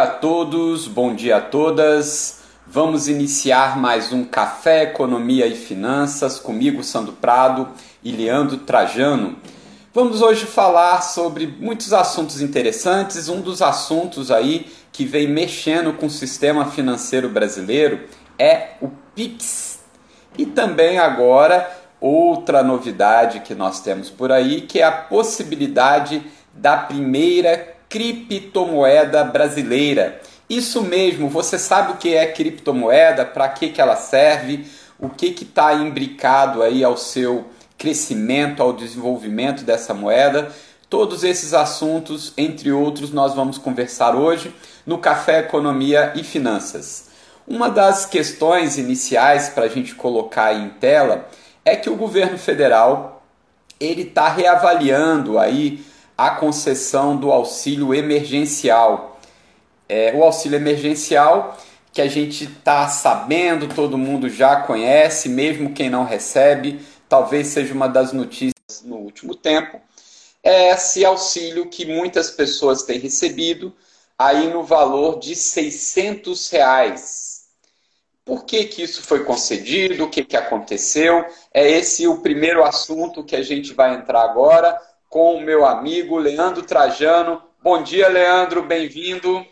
a todos, bom dia a todas. Vamos iniciar mais um Café Economia e Finanças comigo, Sandro Prado e Leandro Trajano. Vamos hoje falar sobre muitos assuntos interessantes. Um dos assuntos aí que vem mexendo com o sistema financeiro brasileiro é o Pix. E também agora outra novidade que nós temos por aí, que é a possibilidade da primeira criptomoeda brasileira. Isso mesmo, você sabe o que é criptomoeda, para que, que ela serve, o que está imbricado aí ao seu crescimento, ao desenvolvimento dessa moeda. Todos esses assuntos, entre outros, nós vamos conversar hoje no Café Economia e Finanças. Uma das questões iniciais para a gente colocar em tela é que o governo federal ele está reavaliando aí a concessão do auxílio emergencial. É, o auxílio emergencial que a gente está sabendo, todo mundo já conhece, mesmo quem não recebe, talvez seja uma das notícias no último tempo, é esse auxílio que muitas pessoas têm recebido, aí no valor de 600 reais. Por que, que isso foi concedido? O que, que aconteceu? É esse o primeiro assunto que a gente vai entrar agora com o meu amigo Leandro Trajano. Bom dia, Leandro, bem-vindo.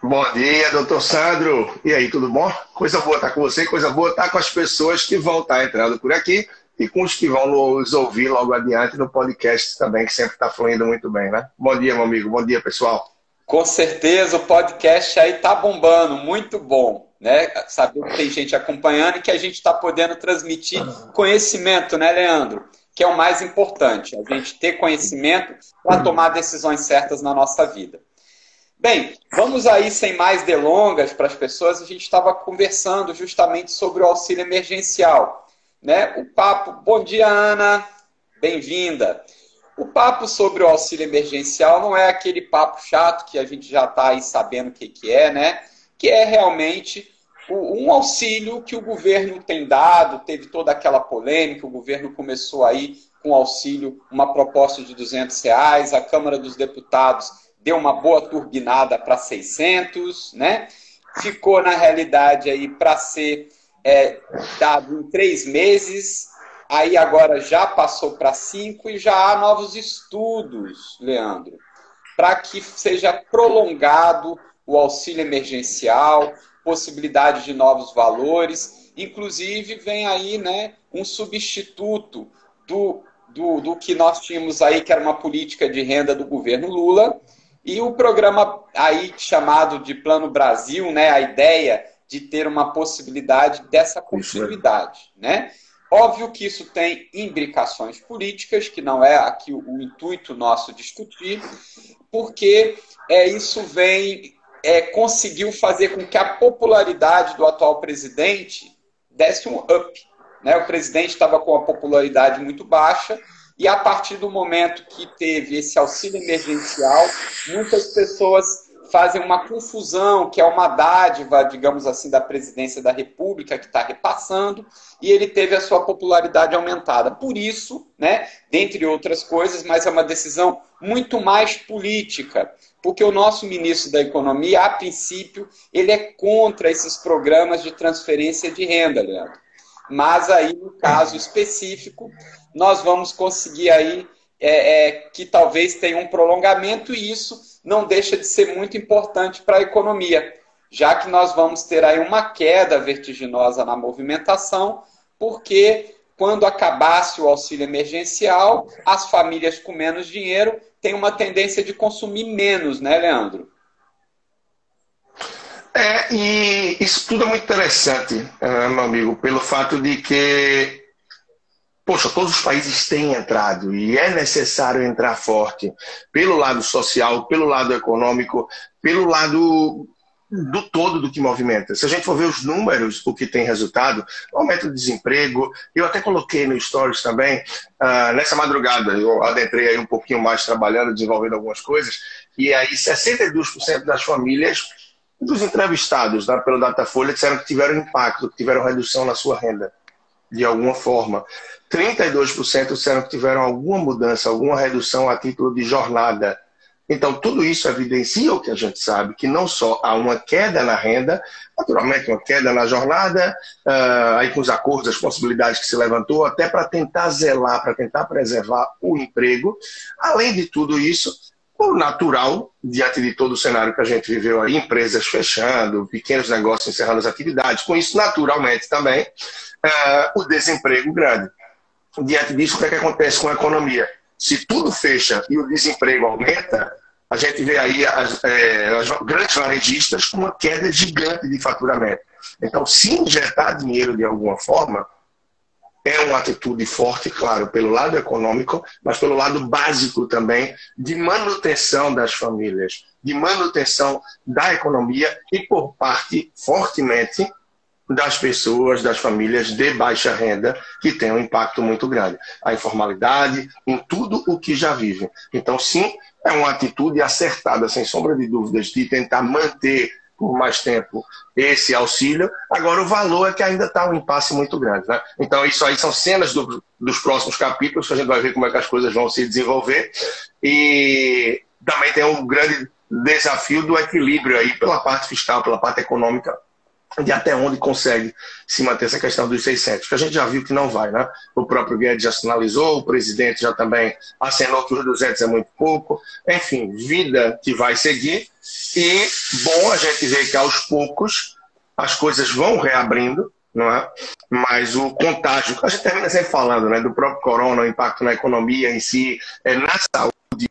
Bom dia, doutor Sandro. E aí, tudo bom? Coisa boa estar com você, coisa boa estar com as pessoas que vão estar entrando por aqui e com os que vão nos ouvir logo adiante no podcast também, que sempre está fluindo muito bem, né? Bom dia, meu amigo. Bom dia, pessoal. Com certeza, o podcast aí tá bombando, muito bom, né? Saber que tem gente acompanhando e que a gente está podendo transmitir conhecimento, né, Leandro? que é o mais importante, a gente ter conhecimento para tomar decisões certas na nossa vida. Bem, vamos aí sem mais delongas para as pessoas. A gente estava conversando justamente sobre o auxílio emergencial, né? O papo. Bom dia, Ana. Bem-vinda. O papo sobre o auxílio emergencial não é aquele papo chato que a gente já está aí sabendo o que, que é, né? Que é realmente um auxílio que o governo tem dado, teve toda aquela polêmica, o governo começou aí com auxílio, uma proposta de 200 reais, a Câmara dos Deputados deu uma boa turbinada para 600, né? Ficou, na realidade, aí para ser é, dado em três meses, aí agora já passou para cinco e já há novos estudos, Leandro, para que seja prolongado o auxílio emergencial, possibilidade de novos valores. Inclusive, vem aí né, um substituto do, do, do que nós tínhamos aí, que era uma política de renda do governo Lula, e o programa aí chamado de Plano Brasil, né, a ideia de ter uma possibilidade dessa continuidade. Né? Óbvio que isso tem imbricações políticas, que não é aqui o, o intuito nosso discutir, porque é, isso vem é, conseguiu fazer com que a popularidade do atual presidente desse um up. Né? O presidente estava com a popularidade muito baixa e a partir do momento que teve esse auxílio emergencial, muitas pessoas fazem uma confusão, que é uma dádiva, digamos assim, da presidência da República, que está repassando, e ele teve a sua popularidade aumentada. Por isso, né, dentre outras coisas, mas é uma decisão muito mais política, porque o nosso ministro da Economia, a princípio, ele é contra esses programas de transferência de renda, Leandro. Mas aí, no caso específico, nós vamos conseguir aí é, é, que talvez tenha um prolongamento e isso não deixa de ser muito importante para a economia, já que nós vamos ter aí uma queda vertiginosa na movimentação, porque quando acabasse o auxílio emergencial, as famílias com menos dinheiro têm uma tendência de consumir menos, né, Leandro? É, e isso tudo é muito interessante, eh, meu amigo, pelo fato de que poxa, todos os países têm entrado e é necessário entrar forte pelo lado social, pelo lado econômico, pelo lado do todo do que movimenta. Se a gente for ver os números, o que tem resultado, aumento do desemprego, eu até coloquei no Stories também, uh, nessa madrugada, eu adentrei aí um pouquinho mais trabalhando, desenvolvendo algumas coisas, e aí 62% das famílias dos entrevistados né, pelo Datafolha disseram que tiveram impacto, que tiveram redução na sua renda de alguma forma. 32% disseram que tiveram alguma mudança, alguma redução a título de jornada. Então, tudo isso evidencia o que a gente sabe, que não só há uma queda na renda, naturalmente uma queda na jornada, uh, aí com os acordos, as possibilidades que se levantou, até para tentar zelar, para tentar preservar o emprego. Além de tudo isso, o natural, diante de todo o cenário que a gente viveu aí, empresas fechando, pequenos negócios encerrando as atividades, com isso, naturalmente também, uh, o desemprego grande. Diante disso, o que, é que acontece com a economia? Se tudo fecha e o desemprego aumenta, a gente vê aí as, é, as grandes varejistas com uma queda gigante de faturamento. Então, se injetar dinheiro de alguma forma, é uma atitude forte, claro, pelo lado econômico, mas pelo lado básico também de manutenção das famílias, de manutenção da economia e por parte fortemente das pessoas, das famílias de baixa renda, que tem um impacto muito grande. A informalidade, em tudo o que já vivem. Então, sim, é uma atitude acertada, sem sombra de dúvidas, de tentar manter por mais tempo esse auxílio. Agora, o valor é que ainda está um impasse muito grande. Né? Então, isso aí são cenas do, dos próximos capítulos, que a gente vai ver como é que as coisas vão se desenvolver. E também tem um grande desafio do equilíbrio aí pela parte fiscal, pela parte econômica de até onde consegue se manter essa questão dos 600, que a gente já viu que não vai, né? O próprio Guedes já sinalizou, o presidente já também acenou que os 200 é muito pouco. Enfim, vida que vai seguir. E bom a gente ver que aos poucos as coisas vão reabrindo, não é? Mas o contágio, a gente termina sempre falando, né? Do próprio corona, o impacto na economia em si, é na saúde.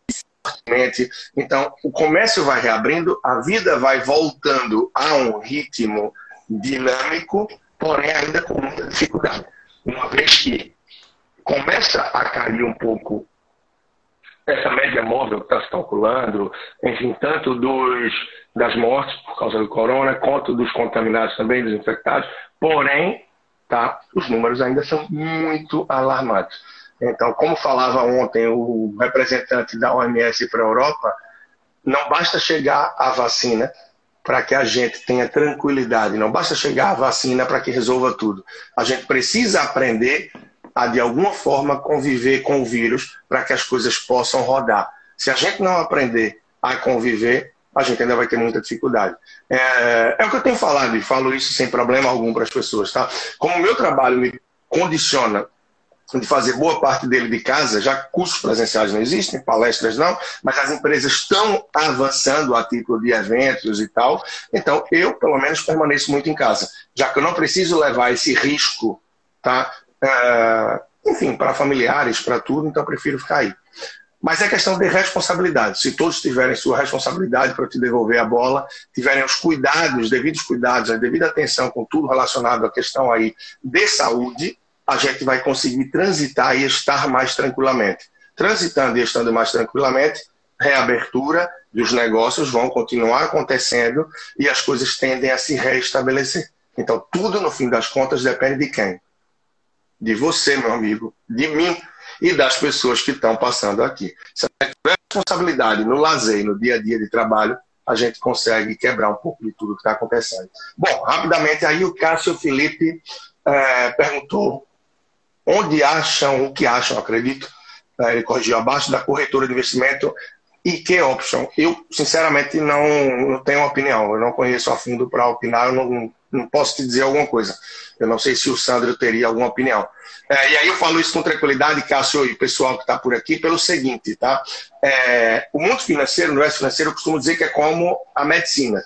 Então, o comércio vai reabrindo, a vida vai voltando a um ritmo dinâmico, porém ainda com muita dificuldade. Uma vez que começa a cair um pouco essa média móvel que está se calculando, enfim, tanto dos, das mortes por causa do corona, quanto dos contaminados também, dos infectados, porém, tá, os números ainda são muito alarmantes. Então, como falava ontem o representante da OMS para a Europa, não basta chegar a vacina, para que a gente tenha tranquilidade. Não basta chegar a vacina para que resolva tudo. A gente precisa aprender a, de alguma forma, conviver com o vírus para que as coisas possam rodar. Se a gente não aprender a conviver, a gente ainda vai ter muita dificuldade. É, é o que eu tenho falado e falo isso sem problema algum para as pessoas. Tá? Como o meu trabalho me condiciona de fazer boa parte dele de casa, já cursos presenciais não existem, palestras não, mas as empresas estão avançando a título de eventos e tal. Então, eu, pelo menos, permaneço muito em casa, já que eu não preciso levar esse risco, tá? Uh, enfim, para familiares, para tudo, então eu prefiro ficar aí. Mas é questão de responsabilidade. Se todos tiverem sua responsabilidade para te devolver a bola, tiverem os cuidados, os devidos cuidados, a devida atenção com tudo relacionado à questão aí de saúde, a gente vai conseguir transitar e estar mais tranquilamente. Transitando e estando mais tranquilamente, reabertura dos negócios vão continuar acontecendo e as coisas tendem a se restabelecer. Então, tudo no fim das contas depende de quem? De você, meu amigo, de mim e das pessoas que estão passando aqui. Se a gente tiver responsabilidade no lazer, no dia a dia de trabalho, a gente consegue quebrar um pouco de tudo que está acontecendo. Bom, rapidamente aí o Cássio Felipe é, perguntou onde acham, o que acham, acredito, né, ele corrigiu abaixo, da corretora de investimento e que option. Eu, sinceramente, não, não tenho opinião, eu não conheço a fundo para opinar, eu não, não posso te dizer alguma coisa. Eu não sei se o Sandro teria alguma opinião. É, e aí eu falo isso com tranquilidade, Cássio e pessoal que está por aqui, pelo seguinte, tá? É, o mundo financeiro, o universo financeiro, eu costumo dizer que é como a medicina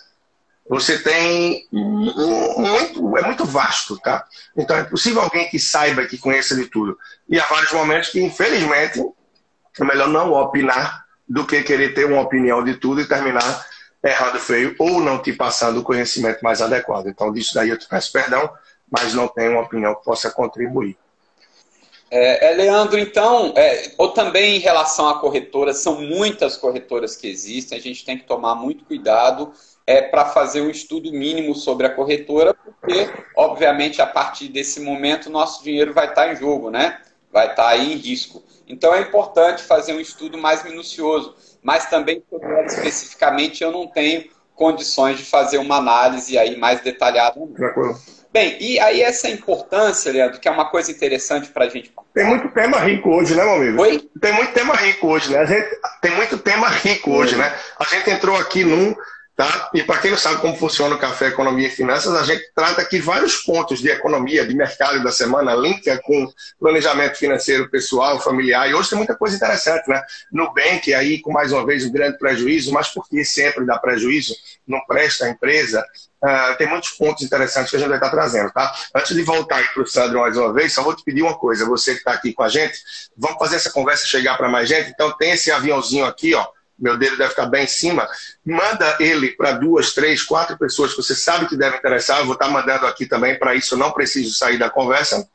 você tem muito, é muito vasto, tá? Então é possível alguém que saiba, que conheça de tudo. E há vários momentos que, infelizmente, é melhor não opinar do que querer ter uma opinião de tudo e terminar errado feio ou não te passando o conhecimento mais adequado. Então, disso daí eu te peço perdão, mas não tenho uma opinião que possa contribuir. É, é, Leandro, então, é, ou também em relação à corretora, são muitas corretoras que existem, a gente tem que tomar muito cuidado é, para fazer um estudo mínimo sobre a corretora, porque, obviamente, a partir desse momento, nosso dinheiro vai estar tá em jogo, né? Vai estar tá aí em risco. Então, é importante fazer um estudo mais minucioso, mas também, especificamente, eu não tenho condições de fazer uma análise aí mais detalhada. Bem, e aí essa importância, Leandro, que é uma coisa interessante para a gente. Tem muito tema rico hoje, né, meu amigo? Oi? Tem muito tema rico hoje, né? Gente, tem muito tema rico hoje, né? A gente entrou aqui num Tá? E para quem não sabe como funciona o Café Economia e Finanças, a gente trata aqui vários pontos de economia, de mercado da semana, linka com planejamento financeiro pessoal, familiar. E hoje tem muita coisa interessante, né? Nubank aí, com mais uma vez, um grande prejuízo, mas por que sempre dá prejuízo? Não presta a empresa? Uh, tem muitos pontos interessantes que a gente vai estar trazendo, tá? Antes de voltar para o Sandro mais uma vez, só vou te pedir uma coisa, você que está aqui com a gente, vamos fazer essa conversa chegar para mais gente. Então tem esse aviãozinho aqui, ó meu dedo deve estar bem em cima, manda ele para duas, três, quatro pessoas que você sabe que devem interessar. Eu vou estar mandando aqui também, para isso não preciso sair da conversa,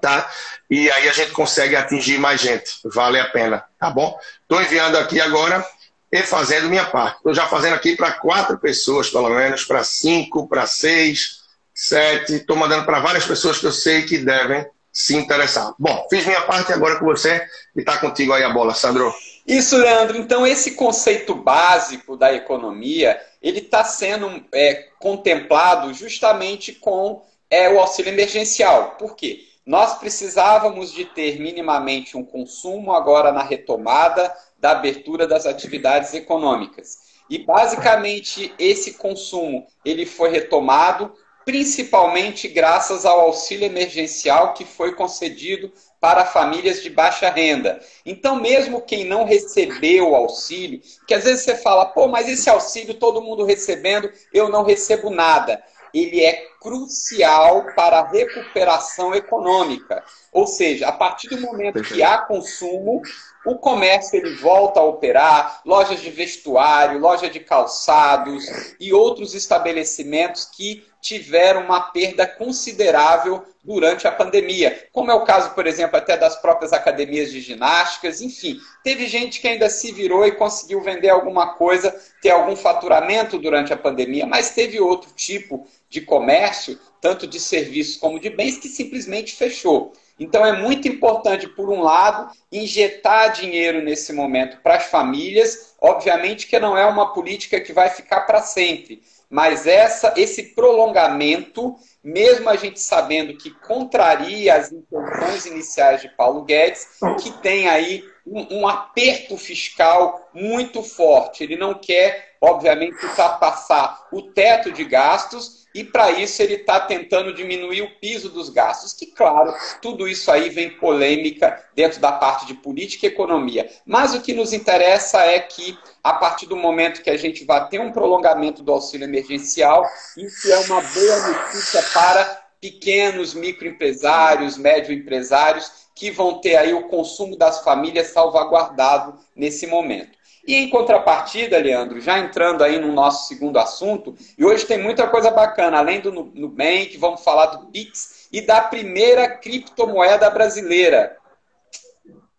tá? E aí a gente consegue atingir mais gente, vale a pena, tá bom? Estou enviando aqui agora e fazendo minha parte. Estou já fazendo aqui para quatro pessoas, pelo menos, para cinco, para seis, sete. Estou mandando para várias pessoas que eu sei que devem se interessar. Bom, fiz minha parte agora com você e está contigo aí a bola, Sandro. Isso, Leandro. Então, esse conceito básico da economia, ele está sendo é, contemplado justamente com é, o auxílio emergencial. Por quê? Nós precisávamos de ter minimamente um consumo agora na retomada da abertura das atividades econômicas. E basicamente esse consumo ele foi retomado principalmente graças ao auxílio emergencial que foi concedido para famílias de baixa renda. Então, mesmo quem não recebeu o auxílio, que às vezes você fala, pô, mas esse auxílio todo mundo recebendo, eu não recebo nada. Ele é crucial para a recuperação econômica. Ou seja, a partir do momento que há consumo, o comércio ele volta a operar, lojas de vestuário, loja de calçados e outros estabelecimentos que tiveram uma perda considerável durante a pandemia, como é o caso, por exemplo, até das próprias academias de ginásticas, enfim, teve gente que ainda se virou e conseguiu vender alguma coisa, ter algum faturamento durante a pandemia, mas teve outro tipo de comércio, tanto de serviços como de bens, que simplesmente fechou. Então é muito importante, por um lado, injetar dinheiro nesse momento para as famílias, obviamente que não é uma política que vai ficar para sempre mas essa, esse prolongamento, mesmo a gente sabendo que contraria as intenções iniciais de Paulo Guedes, que tem aí um, um aperto fiscal muito forte. Ele não quer, obviamente, ultrapassar o teto de gastos e para isso ele está tentando diminuir o piso dos gastos, que claro, tudo isso aí vem polêmica dentro da parte de política e economia. Mas o que nos interessa é que a partir do momento que a gente vai ter um prolongamento do auxílio emergencial, isso é uma boa notícia para pequenos microempresários, médio empresários que vão ter aí o consumo das famílias salvaguardado nesse momento. E em contrapartida, Leandro, já entrando aí no nosso segundo assunto, e hoje tem muita coisa bacana, além do Nubank, vamos falar do Pix e da primeira criptomoeda brasileira.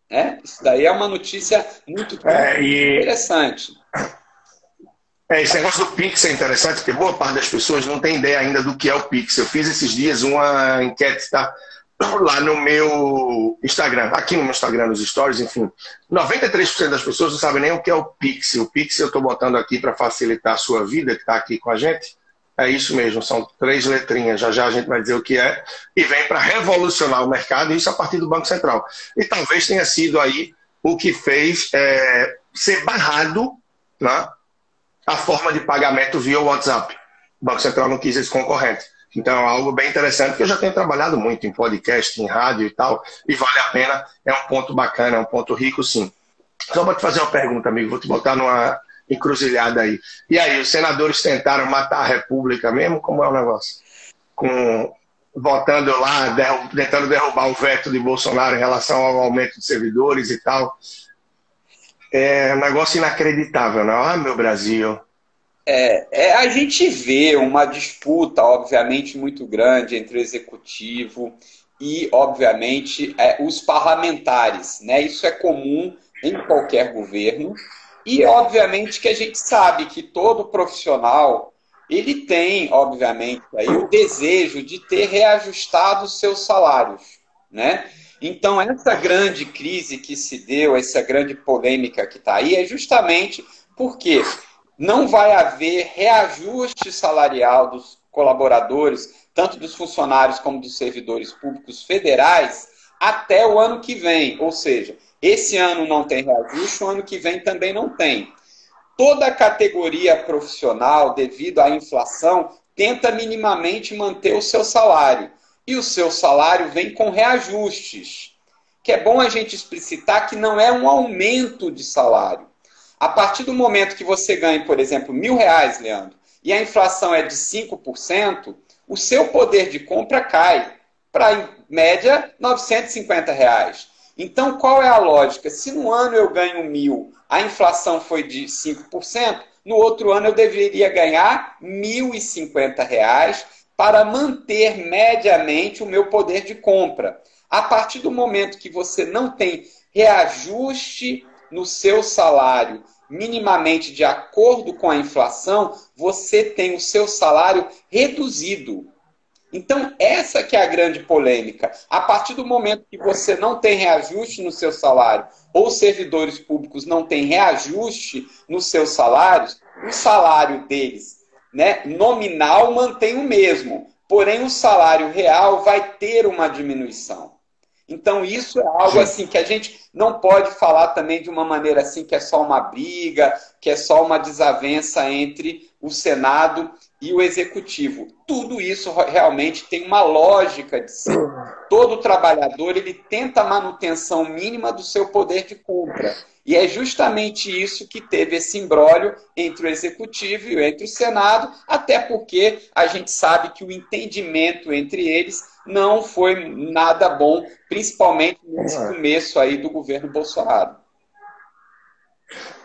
É, isso daí é uma notícia muito é, e... interessante. É, esse negócio do Pix é interessante, porque boa parte das pessoas não tem ideia ainda do que é o Pix. Eu fiz esses dias uma enquete, tá? lá no meu Instagram, aqui no meu Instagram, nos stories, enfim. 93% das pessoas não sabem nem o que é o Pix. O Pix eu estou botando aqui para facilitar a sua vida, que está aqui com a gente. É isso mesmo, são três letrinhas. Já já a gente vai dizer o que é. E vem para revolucionar o mercado, isso a partir do Banco Central. E talvez tenha sido aí o que fez é, ser barrado né, a forma de pagamento via WhatsApp. O Banco Central não quis esse concorrente. Então é algo bem interessante, que eu já tenho trabalhado muito em podcast, em rádio e tal, e vale a pena, é um ponto bacana, é um ponto rico, sim. Só vou te fazer uma pergunta, amigo, vou te botar numa encruzilhada aí. E aí, os senadores tentaram matar a República mesmo? Como é o negócio? Com votando lá, derrub... tentando derrubar o veto de Bolsonaro em relação ao aumento de servidores e tal. É um negócio inacreditável, não? Ah, meu Brasil. É, é, a gente vê uma disputa, obviamente, muito grande entre o executivo e, obviamente, é, os parlamentares. Né? Isso é comum em qualquer governo. E, obviamente, que a gente sabe que todo profissional ele tem, obviamente, aí, o desejo de ter reajustado seus salários. Né? Então, essa grande crise que se deu, essa grande polêmica que está aí, é justamente porque não vai haver reajuste salarial dos colaboradores, tanto dos funcionários como dos servidores públicos federais, até o ano que vem. Ou seja, esse ano não tem reajuste, o ano que vem também não tem. Toda a categoria profissional, devido à inflação, tenta minimamente manter o seu salário. E o seu salário vem com reajustes. Que é bom a gente explicitar que não é um aumento de salário. A partir do momento que você ganha, por exemplo, mil reais, Leandro, e a inflação é de 5%, o seu poder de compra cai para, em média, 950 reais. Então, qual é a lógica? Se no ano eu ganho mil, a inflação foi de 5%, no outro ano eu deveria ganhar R$ 1.050 para manter mediamente o meu poder de compra. A partir do momento que você não tem reajuste no seu salário minimamente de acordo com a inflação, você tem o seu salário reduzido. Então, essa que é a grande polêmica. A partir do momento que você não tem reajuste no seu salário, ou servidores públicos não têm reajuste nos seus salários, o salário deles né, nominal mantém o mesmo, porém o salário real vai ter uma diminuição. Então, isso é algo assim que a gente não pode falar também de uma maneira assim que é só uma briga, que é só uma desavença entre o Senado e o Executivo. Tudo isso realmente tem uma lógica de ser. Todo trabalhador ele tenta a manutenção mínima do seu poder de compra. E é justamente isso que teve esse imbróglio entre o Executivo e entre o Senado, até porque a gente sabe que o entendimento entre eles não foi nada bom, principalmente nesse é. começo aí do governo Bolsonaro.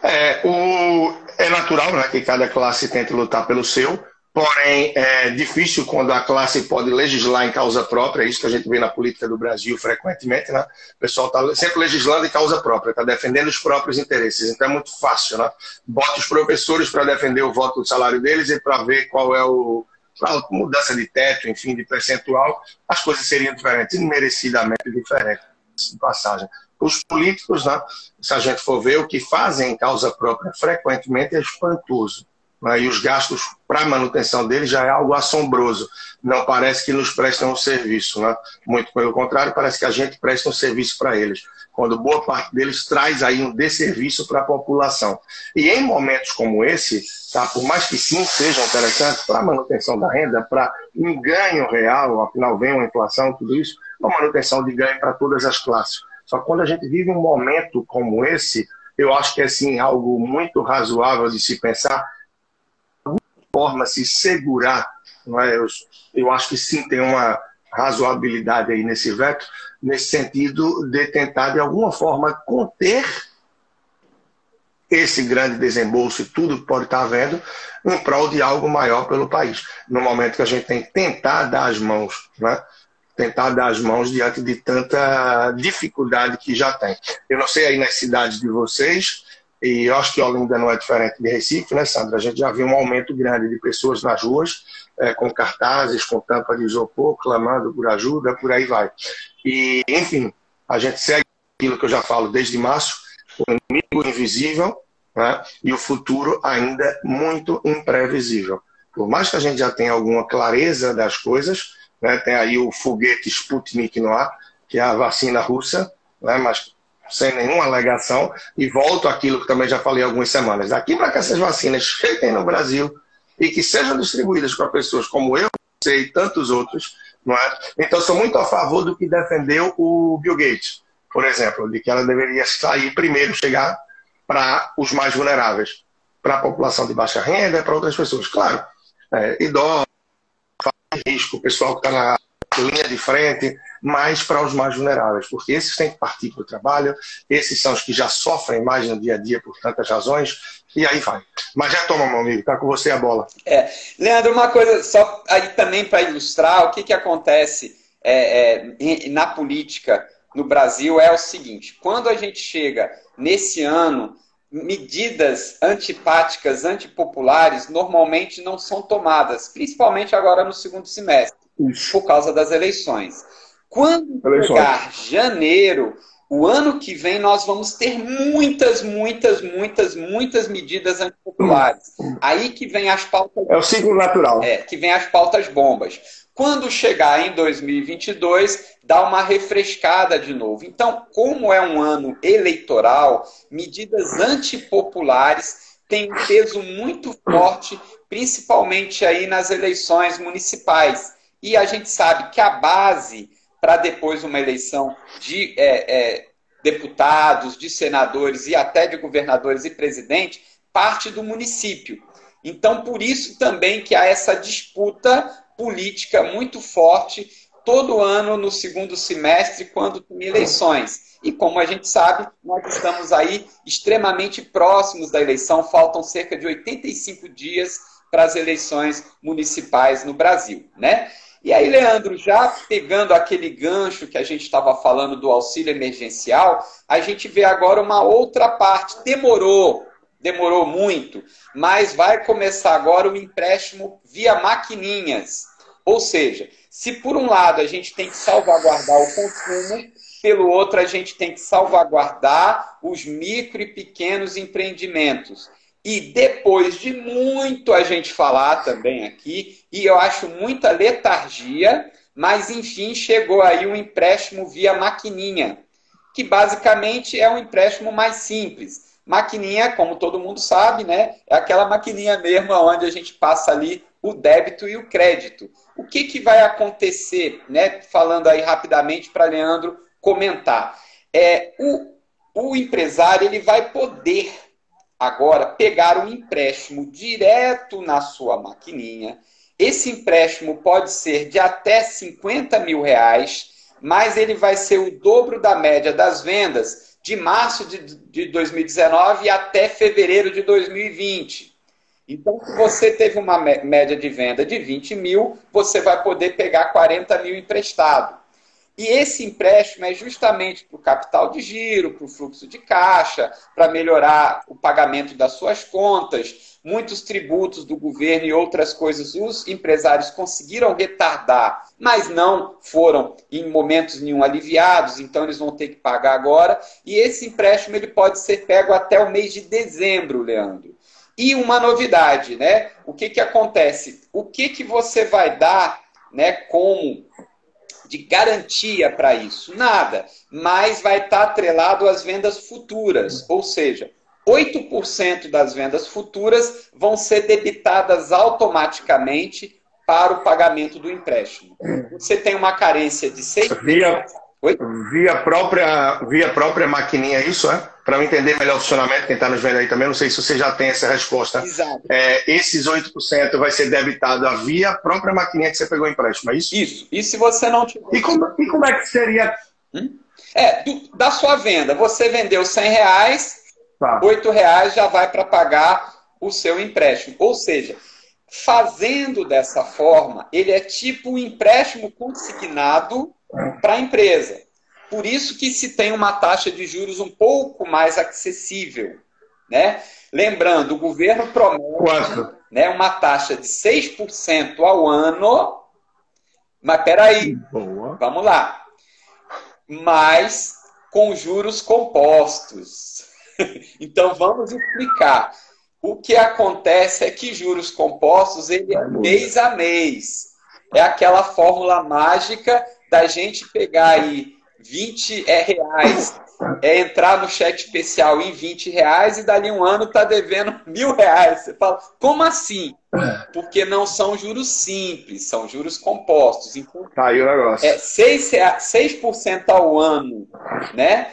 É, o, é natural né, que cada classe tente lutar pelo seu, porém é difícil quando a classe pode legislar em causa própria, é isso que a gente vê na política do Brasil frequentemente, né? O pessoal está sempre legislando em causa própria, está defendendo os próprios interesses, então é muito fácil, né? Bota os professores para defender o voto do salário deles e para ver qual é o, mudança de teto, enfim, de percentual, as coisas seriam diferentes, merecidamente diferentes de passagem. Os políticos, né, se a gente for ver, o que fazem em causa própria frequentemente é espantoso. Né, e os gastos para manutenção deles já é algo assombroso. Não parece que nos prestam um serviço. Né? Muito pelo contrário, parece que a gente presta um serviço para eles quando boa parte deles traz aí um desserviço para a população. E em momentos como esse, tá, por mais que sim sejam interessantes para a manutenção da renda, para um ganho real, afinal vem uma inflação, tudo isso, uma manutenção de ganho para todas as classes. Só que quando a gente vive um momento como esse, eu acho que é assim, algo muito razoável de se pensar, forma se segurar, não é? eu, eu acho que sim tem uma razoabilidade aí nesse veto, nesse sentido de tentar, de alguma forma, conter esse grande desembolso e tudo que pode estar havendo em prol de algo maior pelo país. No momento que a gente tem que tentar dar as mãos, né? tentar dar as mãos diante de tanta dificuldade que já tem. Eu não sei aí nas cidades de vocês, e acho que Olinda não é diferente de Recife, né, Sandra? A gente já viu um aumento grande de pessoas nas ruas, é, com cartazes, com tampa de isopor, clamando por ajuda, por aí vai. E, enfim, a gente segue aquilo que eu já falo desde março, o inimigo invisível né, e o futuro ainda muito imprevisível. Por mais que a gente já tenha alguma clareza das coisas, né, tem aí o foguete Sputnik no ar, que é a vacina russa, né, mas sem nenhuma alegação, e volto àquilo que também já falei há algumas semanas. Daqui para que essas vacinas cheguem no Brasil e que sejam distribuídas para pessoas como eu, você e tantos outros, não é? Então, sou muito a favor do que defendeu o Bill Gates, por exemplo, de que ela deveria sair primeiro, chegar para os mais vulneráveis, para a população de baixa renda, para outras pessoas. Claro, é, idosos, risco, pessoal que está na linha de frente, mas para os mais vulneráveis, porque esses têm que partir para o trabalho, esses são os que já sofrem mais no dia a dia por tantas razões, e aí vai. Mas já toma, meu amigo, tá com você a bola. É. Leandro, uma coisa só aí também para ilustrar o que, que acontece é, é, na política no Brasil é o seguinte: quando a gente chega nesse ano, medidas antipáticas, antipopulares, normalmente não são tomadas, principalmente agora no segundo semestre, Isso. por causa das eleições. Quando chegar janeiro, o ano que vem nós vamos ter muitas, muitas, muitas, muitas medidas antipopulares. Aí que vem as pautas. É o ciclo natural. É, que vem as pautas bombas. Quando chegar em 2022, dá uma refrescada de novo. Então, como é um ano eleitoral, medidas antipopulares têm um peso muito forte, principalmente aí nas eleições municipais. E a gente sabe que a base para depois uma eleição de é, é, deputados, de senadores e até de governadores e presidente, parte do município. Então, por isso também que há essa disputa política muito forte todo ano no segundo semestre, quando tem eleições. E como a gente sabe, nós estamos aí extremamente próximos da eleição, faltam cerca de 85 dias para as eleições municipais no Brasil, né? E aí, Leandro, já pegando aquele gancho que a gente estava falando do auxílio emergencial, a gente vê agora uma outra parte. Demorou, demorou muito, mas vai começar agora o empréstimo via maquininhas. Ou seja, se por um lado a gente tem que salvaguardar o consumo, pelo outro a gente tem que salvaguardar os micro e pequenos empreendimentos. E depois de muito a gente falar também aqui, e eu acho muita letargia, mas enfim chegou aí um empréstimo via maquininha, que basicamente é um empréstimo mais simples. Maquininha, como todo mundo sabe, né, é aquela maquininha mesmo onde a gente passa ali o débito e o crédito. O que, que vai acontecer, né, falando aí rapidamente para Leandro comentar? É, o, o empresário ele vai poder agora pegar um empréstimo direto na sua maquininha. Esse empréstimo pode ser de até 50 mil reais, mas ele vai ser o dobro da média das vendas de março de, de 2019 até fevereiro de 2020. Então, se você teve uma média de venda de 20 mil, você vai poder pegar 40 mil emprestado. E esse empréstimo é justamente para o capital de giro, para o fluxo de caixa, para melhorar o pagamento das suas contas. Muitos tributos do governo e outras coisas os empresários conseguiram retardar, mas não foram em momentos nenhum aliviados, então eles vão ter que pagar agora. E esse empréstimo ele pode ser pego até o mês de dezembro, Leandro. E uma novidade, né? O que, que acontece? O que, que você vai dar né, como de garantia para isso? Nada. Mas vai estar tá atrelado às vendas futuras. Ou seja, 8% das vendas futuras vão ser debitadas automaticamente para o pagamento do empréstimo. Você tem uma carência de 6%. Via, via, própria, via própria maquininha, isso, é? para eu entender melhor o funcionamento, quem está nos vendo aí também, não sei se você já tem essa resposta. Exato. É, esses 8% vai ser debitado via a própria maquininha que você pegou empréstimo, é isso? Isso. E se você não tiver. E como, e como é que seria? Hum? É, do, da sua venda, você vendeu 100 reais, tá. 8 reais já vai para pagar o seu empréstimo. Ou seja, fazendo dessa forma, ele é tipo um empréstimo consignado para a empresa. Por isso que se tem uma taxa de juros um pouco mais acessível. Né? Lembrando, o governo promete né, uma taxa de 6% ao ano. Mas peraí, Boa. vamos lá. Mas com juros compostos. então vamos explicar. O que acontece é que juros compostos ele é mês a mês. É aquela fórmula mágica da gente pegar aí 20 é reais é entrar no cheque especial em 20 reais e dali um ano tá devendo mil reais. Você fala, como assim? Porque não são juros simples, são juros compostos. Então, tá aí o negócio. É 6%, 6 ao ano, né?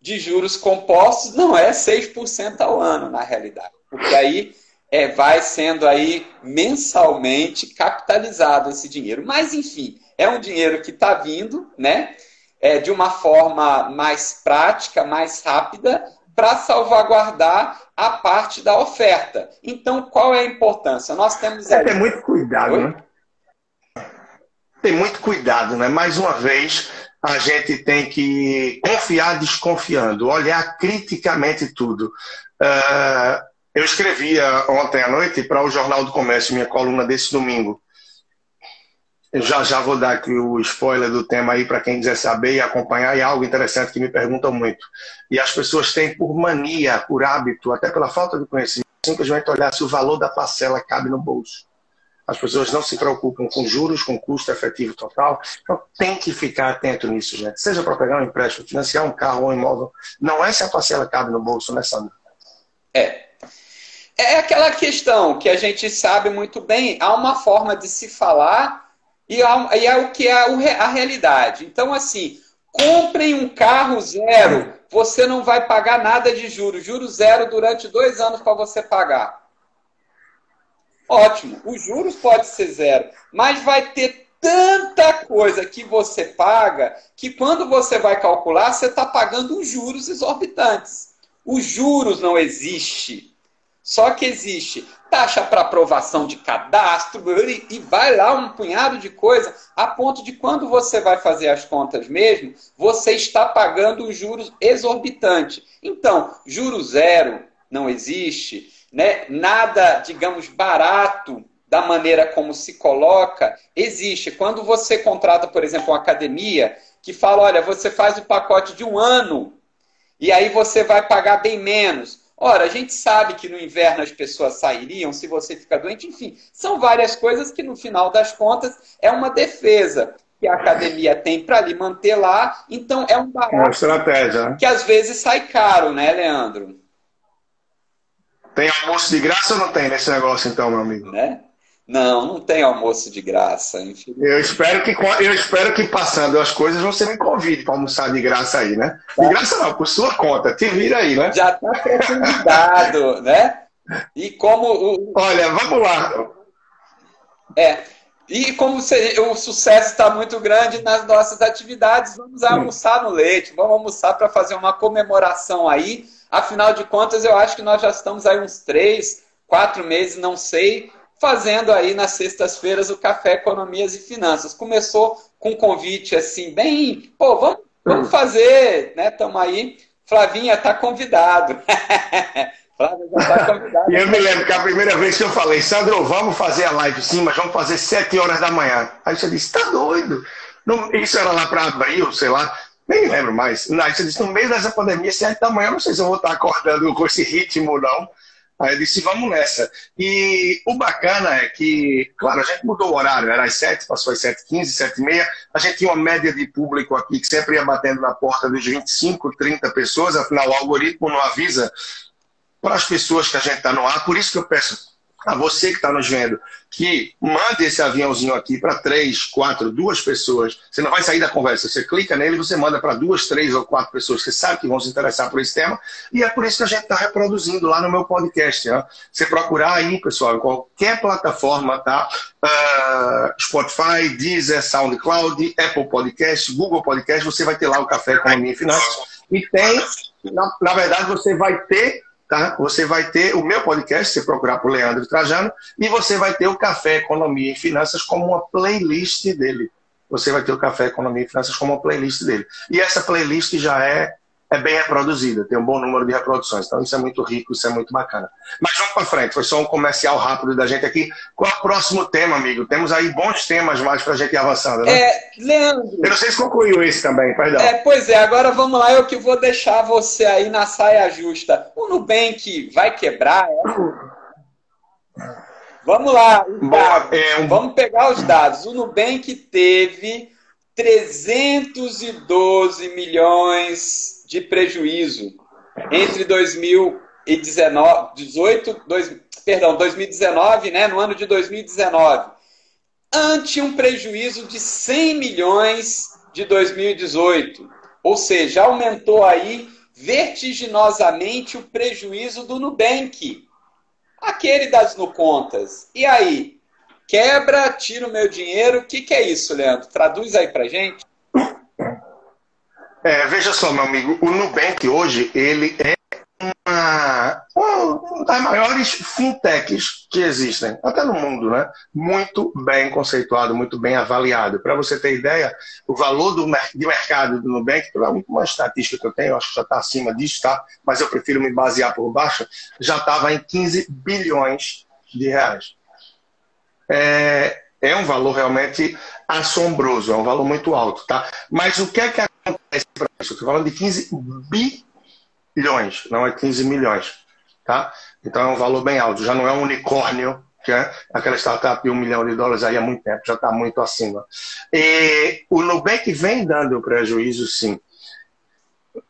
De juros compostos não é 6% ao ano, na realidade. Porque aí é, vai sendo aí mensalmente capitalizado esse dinheiro. Mas, enfim, é um dinheiro que está vindo, né? é, de uma forma mais prática, mais rápida, para salvaguardar a parte da oferta. Então, qual é a importância? Nós temos. É, tem muito cuidado, Oi? né? Tem muito cuidado, né? Mais uma vez, a gente tem que confiar desconfiando, olhar criticamente tudo. Uh, eu escrevia ontem à noite para o Jornal do Comércio, minha coluna desse domingo. Eu já já vou dar aqui o spoiler do tema aí para quem quiser saber e acompanhar. É algo interessante que me perguntam muito. E as pessoas têm por mania, por hábito, até pela falta de conhecimento, simplesmente olhar se o valor da parcela cabe no bolso. As pessoas não se preocupam com juros, com custo efetivo total. Então tem que ficar atento nisso, gente. Seja para pegar um empréstimo, financiar um carro ou um imóvel. Não é se a parcela cabe no bolso, né, Sandra? É. É aquela questão que a gente sabe muito bem. Há uma forma de se falar e, é o que é a realidade. Então, assim, comprem um carro zero. Você não vai pagar nada de juros. Juros zero durante dois anos para você pagar. Ótimo. Os juros pode ser zero, mas vai ter tanta coisa que você paga que quando você vai calcular, você está pagando uns juros exorbitantes. Os juros não existe. Só que existe taxa para aprovação de cadastro e vai lá um punhado de coisa, a ponto de quando você vai fazer as contas mesmo, você está pagando os juros exorbitantes. Então, juro zero não existe né, nada, digamos, barato da maneira como se coloca, existe. Quando você contrata, por exemplo, uma academia que fala, olha, você faz o pacote de um ano e aí você vai pagar bem menos. Ora, a gente sabe que no inverno as pessoas sairiam se você ficar doente, enfim, são várias coisas que no final das contas é uma defesa que a academia tem para lhe manter lá, então é um barato é uma estratégia. Né? que às vezes sai caro, né, Leandro? Tem almoço de graça ou não tem nesse negócio, então, meu amigo? Né? Não, não tem almoço de graça. Enfim. Eu espero que eu espero que passando as coisas você me convide para almoçar de graça aí, né? De tá. graça não, por sua conta. Te vira aí, né? Já está convidado, né? E como o... Olha, vamos lá. É. E como o sucesso está muito grande nas nossas atividades, vamos almoçar no leite, vamos almoçar para fazer uma comemoração aí Afinal de contas, eu acho que nós já estamos aí uns três, quatro meses, não sei, fazendo aí nas sextas-feiras o Café Economias e Finanças. Começou com um convite assim, bem, pô, vamos, vamos fazer, né? Estamos aí. Flavinha está convidado. Flávia já está convidado. e eu me lembro que a primeira vez que eu falei, Sandro, vamos fazer a live sim, mas vamos fazer sete horas da manhã. Aí você disse, tá doido. Não, isso era lá para abril, sei lá. Nem lembro mais. Não, você disse, no meio dessa pandemia, sete da manhã, não sei se eu vou estar acordando com esse ritmo, não. Aí eu disse, vamos nessa. E o bacana é que, claro, a gente mudou o horário, era às sete, passou às sete, quinze, sete e meia. A gente tinha uma média de público aqui que sempre ia batendo na porta dos 25, 30 pessoas, afinal o algoritmo não avisa para as pessoas que a gente está no ar. Por isso que eu peço a você que está nos vendo, que mande esse aviãozinho aqui para três, quatro, duas pessoas. Você não vai sair da conversa. Você clica nele e você manda para duas, três ou quatro pessoas que sabe que vão se interessar por esse tema. E é por isso que a gente está reproduzindo lá no meu podcast. Né? Você procurar aí, pessoal, em qualquer plataforma, tá? Uh, Spotify, Deezer, SoundCloud, Apple Podcast, Google Podcast, você vai ter lá o Café Economia e Finanças. E tem, na, na verdade, você vai ter tá? Você vai ter o meu podcast, se procurar por Leandro Trajano, e você vai ter o Café Economia e Finanças como uma playlist dele. Você vai ter o Café Economia e Finanças como uma playlist dele. E essa playlist já é é bem reproduzida, tem um bom número de reproduções. Então isso é muito rico, isso é muito bacana. Mas vamos para frente, foi só um comercial rápido da gente aqui. Qual é o próximo tema, amigo? Temos aí bons temas mais para a gente ir avançando, né? É, Leandro. Eu não sei se concluiu esse também, perdão. É, pois é, agora vamos lá, eu que vou deixar você aí na saia justa. O Nubank vai quebrar, é? Vamos lá, Boa, é um... vamos pegar os dados. O Nubank teve 312 milhões de prejuízo entre 2018, dois, perdão, 2019, né, no ano de 2019, ante um prejuízo de 100 milhões de 2018. Ou seja, aumentou aí vertiginosamente o prejuízo do Nubank, aquele das Nucontas. E aí, quebra, tira o meu dinheiro, o que, que é isso, Leandro? Traduz aí pra gente. É, veja só, meu amigo, o Nubank hoje ele é uma, uma das maiores fintechs que existem, até no mundo, né? Muito bem conceituado, muito bem avaliado. Para você ter ideia, o valor do de mercado do Nubank, pela uma estatística que eu tenho, acho que já está acima disso, tá? Mas eu prefiro me basear por baixo, já estava em 15 bilhões de reais. É, É um valor realmente assombroso, é um valor muito alto, tá? Mas o que é que para isso? Estou falando de 15 bilhões, não é 15 milhões, tá? Então é um valor bem alto, já não é um unicórnio, que é aquela startup de um milhão de dólares aí há muito tempo, já está muito acima. E o Nubank vem dando prejuízo, sim.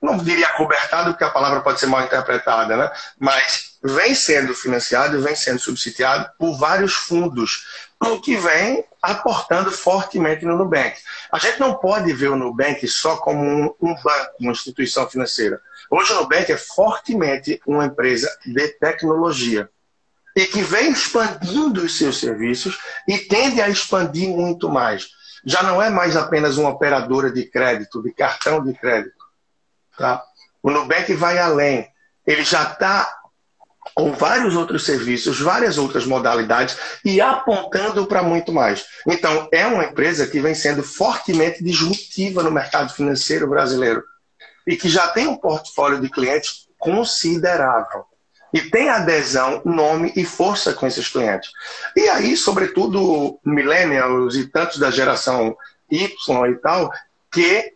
Não diria cobertado, porque a palavra pode ser mal interpretada, né? Mas vem sendo financiado, vem sendo subsidiado por vários fundos, que vem aportando fortemente no Nubank. A gente não pode ver o Nubank só como um, um banco, uma instituição financeira. Hoje o Nubank é fortemente uma empresa de tecnologia e que vem expandindo os seus serviços e tende a expandir muito mais. Já não é mais apenas uma operadora de crédito, de cartão de crédito. Tá? O Nubank vai além. Ele já está com vários outros serviços, várias outras modalidades e apontando para muito mais. Então, é uma empresa que vem sendo fortemente disruptiva no mercado financeiro brasileiro e que já tem um portfólio de clientes considerável. E tem adesão, nome e força com esses clientes. E aí, sobretudo, millennials e tantos da geração Y e tal, que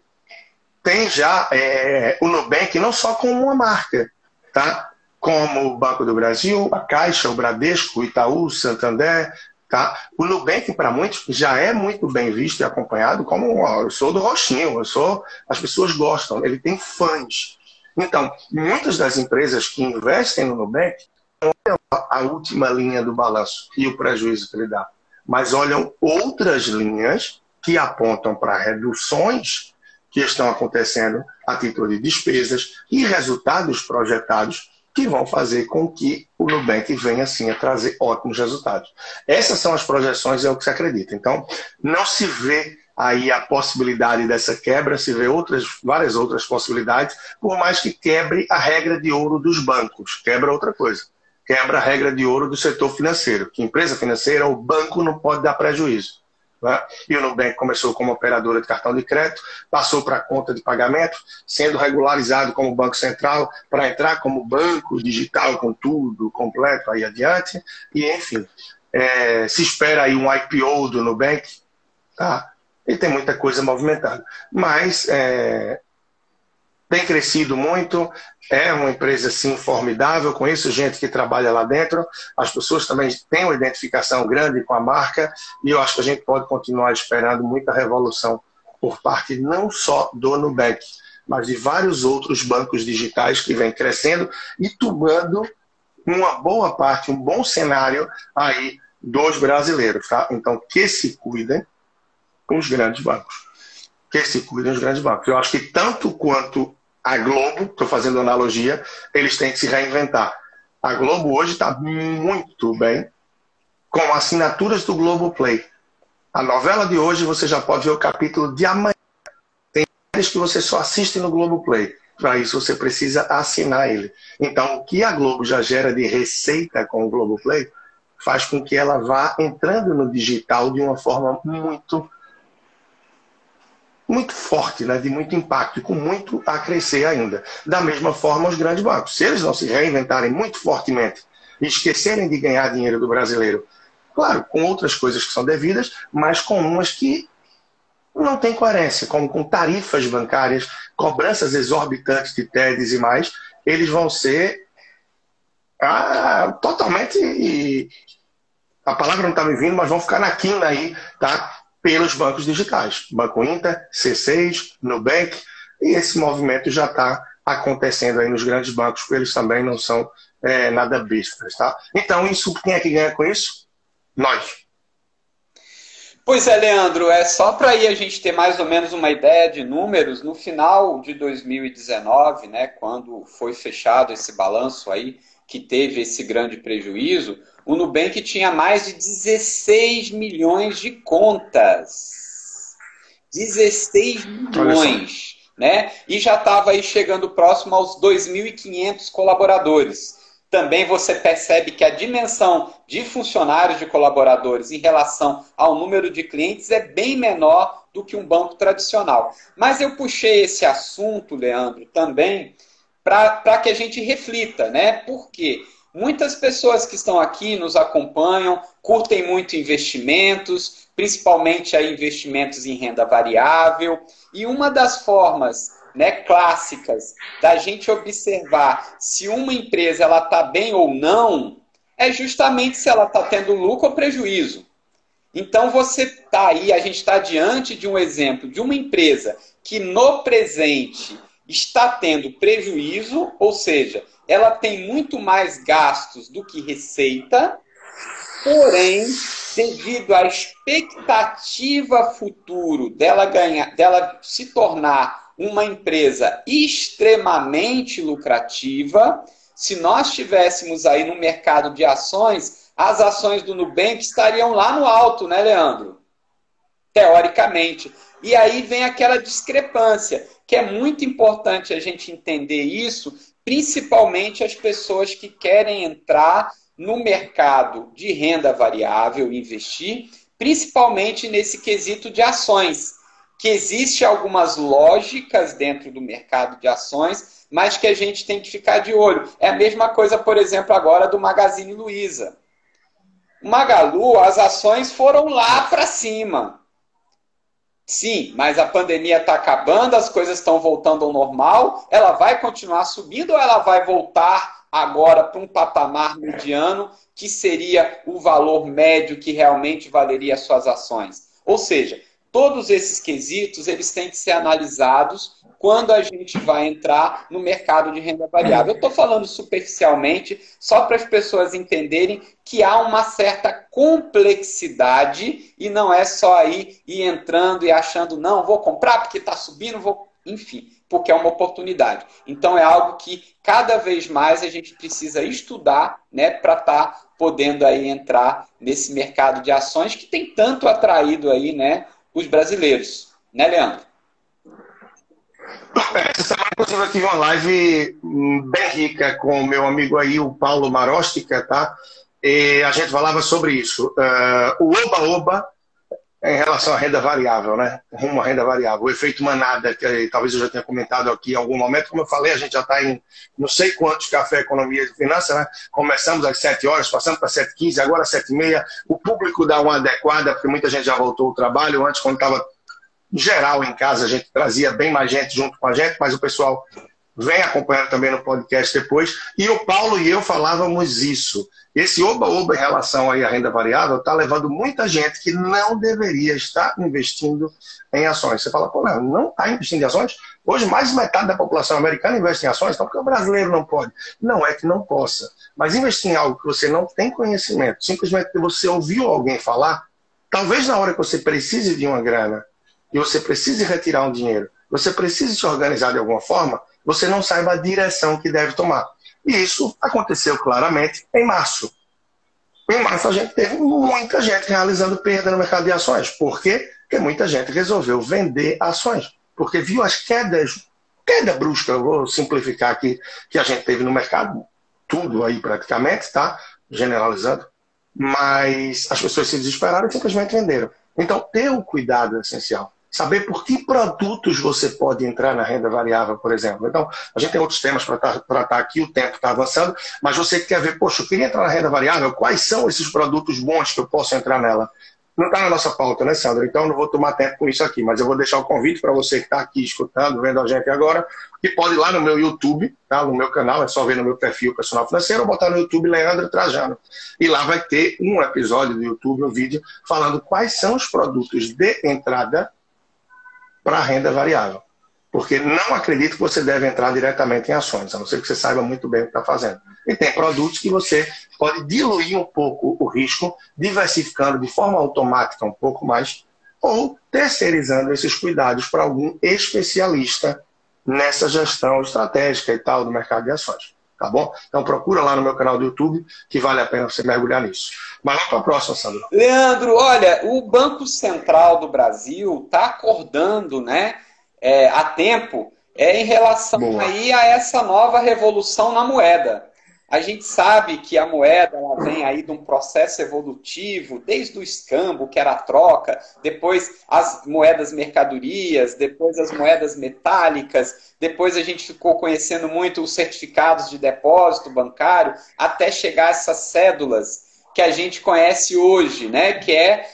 tem já é, o Nubank não só como uma marca, tá? Como o Banco do Brasil, a Caixa, o Bradesco, o Itaú, o Santander. Tá? O Nubank, para muitos, já é muito bem visto e acompanhado como ó, eu sou do Roxinho, eu sou, as pessoas gostam, ele tem fãs. Então, muitas das empresas que investem no Nubank olham a última linha do balanço e o prejuízo que ele dá, mas olham outras linhas que apontam para reduções que estão acontecendo a título de despesas e resultados projetados que vão fazer com que o Nubank venha assim a trazer ótimos resultados. Essas são as projeções, é o que se acredita. Então, não se vê aí a possibilidade dessa quebra, se vê outras, várias outras possibilidades, por mais que quebre a regra de ouro dos bancos. Quebra outra coisa. Quebra a regra de ouro do setor financeiro, que empresa financeira, o banco não pode dar prejuízo. Né? E o Nubank começou como operadora de cartão de crédito, passou para conta de pagamento, sendo regularizado como Banco Central para entrar como banco digital com tudo completo aí adiante. E, enfim, é, se espera aí um IPO do Nubank, tá? E tem muita coisa movimentada. Mas é, tem crescido muito, é uma empresa sim formidável, conheço gente que trabalha lá dentro, as pessoas também têm uma identificação grande com a marca e eu acho que a gente pode continuar esperando muita revolução por parte não só do Nubank, mas de vários outros bancos digitais que vêm crescendo e tomando uma boa parte, um bom cenário aí dos brasileiros, tá? Então que se cuidem com os grandes bancos. Que se cuidem os grandes bancos. Eu acho que tanto quanto a Globo, estou fazendo analogia, eles têm que se reinventar. A Globo hoje está muito bem com assinaturas do Globo Play. A novela de hoje você já pode ver o capítulo de amanhã. Tem séries que você só assiste no Globo Play. Para isso você precisa assinar ele. Então, o que a Globo já gera de receita com o Globo Play faz com que ela vá entrando no digital de uma forma muito muito forte, né, de muito impacto e com muito a crescer ainda. Da mesma forma, os grandes bancos. Se eles não se reinventarem muito fortemente e esquecerem de ganhar dinheiro do brasileiro, claro, com outras coisas que são devidas, mas com umas que não têm coerência, como com tarifas bancárias, cobranças exorbitantes de TEDs e mais, eles vão ser ah, totalmente. A palavra não está me vindo, mas vão ficar na quina aí, tá? Pelos bancos digitais. Banco Inter, C6, Nubank, e esse movimento já está acontecendo aí nos grandes bancos, porque eles também não são é, nada bestas. Tá? Então, isso, quem é que ganha com isso? Nós. Pois é, Leandro, é só para aí a gente ter mais ou menos uma ideia de números. No final de 2019, né, quando foi fechado esse balanço aí, que teve esse grande prejuízo, o Nubank tinha mais de 16 milhões de contas. 16 milhões, né? E já estava aí chegando próximo aos 2.500 colaboradores. Também você percebe que a dimensão de funcionários de colaboradores em relação ao número de clientes é bem menor do que um banco tradicional. Mas eu puxei esse assunto, Leandro, também para que a gente reflita, né? Por quê? Muitas pessoas que estão aqui nos acompanham, curtem muito investimentos, principalmente aí investimentos em renda variável. E uma das formas né, clássicas da gente observar se uma empresa ela está bem ou não é justamente se ela está tendo lucro ou prejuízo. Então você está aí, a gente está diante de um exemplo de uma empresa que no presente está tendo prejuízo, ou seja, ela tem muito mais gastos do que receita, porém, devido à expectativa futuro dela ganhar, dela se tornar uma empresa extremamente lucrativa, se nós estivéssemos aí no mercado de ações, as ações do Nubank estariam lá no alto, né, Leandro? Teoricamente. E aí vem aquela discrepância, que é muito importante a gente entender isso, principalmente as pessoas que querem entrar no mercado de renda variável, investir, principalmente nesse quesito de ações, que existe algumas lógicas dentro do mercado de ações, mas que a gente tem que ficar de olho. É a mesma coisa, por exemplo, agora do Magazine Luiza. O Magalu, as ações foram lá para cima. Sim, mas a pandemia está acabando, as coisas estão voltando ao normal. Ela vai continuar subindo ou ela vai voltar agora para um patamar mediano, que seria o valor médio que realmente valeria as suas ações? Ou seja, todos esses quesitos eles têm que ser analisados quando a gente vai entrar no mercado de renda variável. Eu estou falando superficialmente, só para as pessoas entenderem que há uma certa complexidade e não é só aí ir entrando e achando, não, vou comprar porque está subindo, vou. Enfim, porque é uma oportunidade. Então é algo que cada vez mais a gente precisa estudar né, para estar tá podendo aí entrar nesse mercado de ações que tem tanto atraído aí né, os brasileiros. Né, Leandro? Essa semana, inclusive, eu tive uma live bem rica com o meu amigo aí, o Paulo Marostica, tá? E a gente falava sobre isso. Uh, o Oba-Oba em relação à renda variável, né? Rumo à renda variável. O efeito manada, que talvez eu já tenha comentado aqui em algum momento, como eu falei, a gente já está em não sei quantos café, economia e finanças, né? Começamos às 7 horas, passamos para 7h15, agora 7h30. O público dá uma adequada, porque muita gente já voltou ao trabalho. Antes, quando estava geral em casa, a gente trazia bem mais gente junto com a gente, mas o pessoal vem acompanhando também no podcast depois. E o Paulo e eu falávamos isso. Esse oba-oba em relação aí à renda variável está levando muita gente que não deveria estar investindo em ações. Você fala, pô, não, está investindo em ações? Hoje, mais de metade da população americana investe em ações, então por que o brasileiro não pode? Não é que não possa. Mas investir em algo que você não tem conhecimento, simplesmente que você ouviu alguém falar, talvez na hora que você precise de uma grana, e você precise retirar um dinheiro, você precisa se organizar de alguma forma, você não saiba a direção que deve tomar. E isso aconteceu claramente em março. Em março a gente teve muita gente realizando perda no mercado de ações. Por quê? Porque muita gente resolveu vender ações. Porque viu as quedas, queda brusca, vou simplificar aqui, que a gente teve no mercado, tudo aí praticamente, tá? Generalizando. Mas as pessoas se desesperaram e simplesmente venderam. Então, ter o cuidado é essencial saber por que produtos você pode entrar na renda variável, por exemplo. Então, a gente tem outros temas para tratar aqui, o tempo está avançando, mas você que quer ver, poxa, eu queria entrar na renda variável, quais são esses produtos bons que eu posso entrar nela? Não está na nossa pauta, né, Sandra? Então, não vou tomar tempo com isso aqui, mas eu vou deixar o convite para você que está aqui escutando, vendo a gente agora, que pode ir lá no meu YouTube, tá? no meu canal, é só ver no meu perfil personal financeiro, ou botar no YouTube Leandro Trajano. E lá vai ter um episódio do YouTube, um vídeo, falando quais são os produtos de entrada para a renda variável. Porque não acredito que você deve entrar diretamente em ações, a não ser que você saiba muito bem o que está fazendo. E tem produtos que você pode diluir um pouco o risco, diversificando de forma automática um pouco mais, ou terceirizando esses cuidados para algum especialista nessa gestão estratégica e tal do mercado de ações. Tá bom? Então procura lá no meu canal do YouTube que vale a pena você mergulhar nisso. Mas vamos para a próxima, Sandro. Leandro, olha, o Banco Central do Brasil está acordando né, é, a tempo é, em relação aí a essa nova revolução na moeda. A gente sabe que a moeda ela vem aí de um processo evolutivo, desde o escambo, que era a troca, depois as moedas mercadorias, depois as moedas metálicas, depois a gente ficou conhecendo muito os certificados de depósito bancário, até chegar a essas cédulas que a gente conhece hoje, né? Que é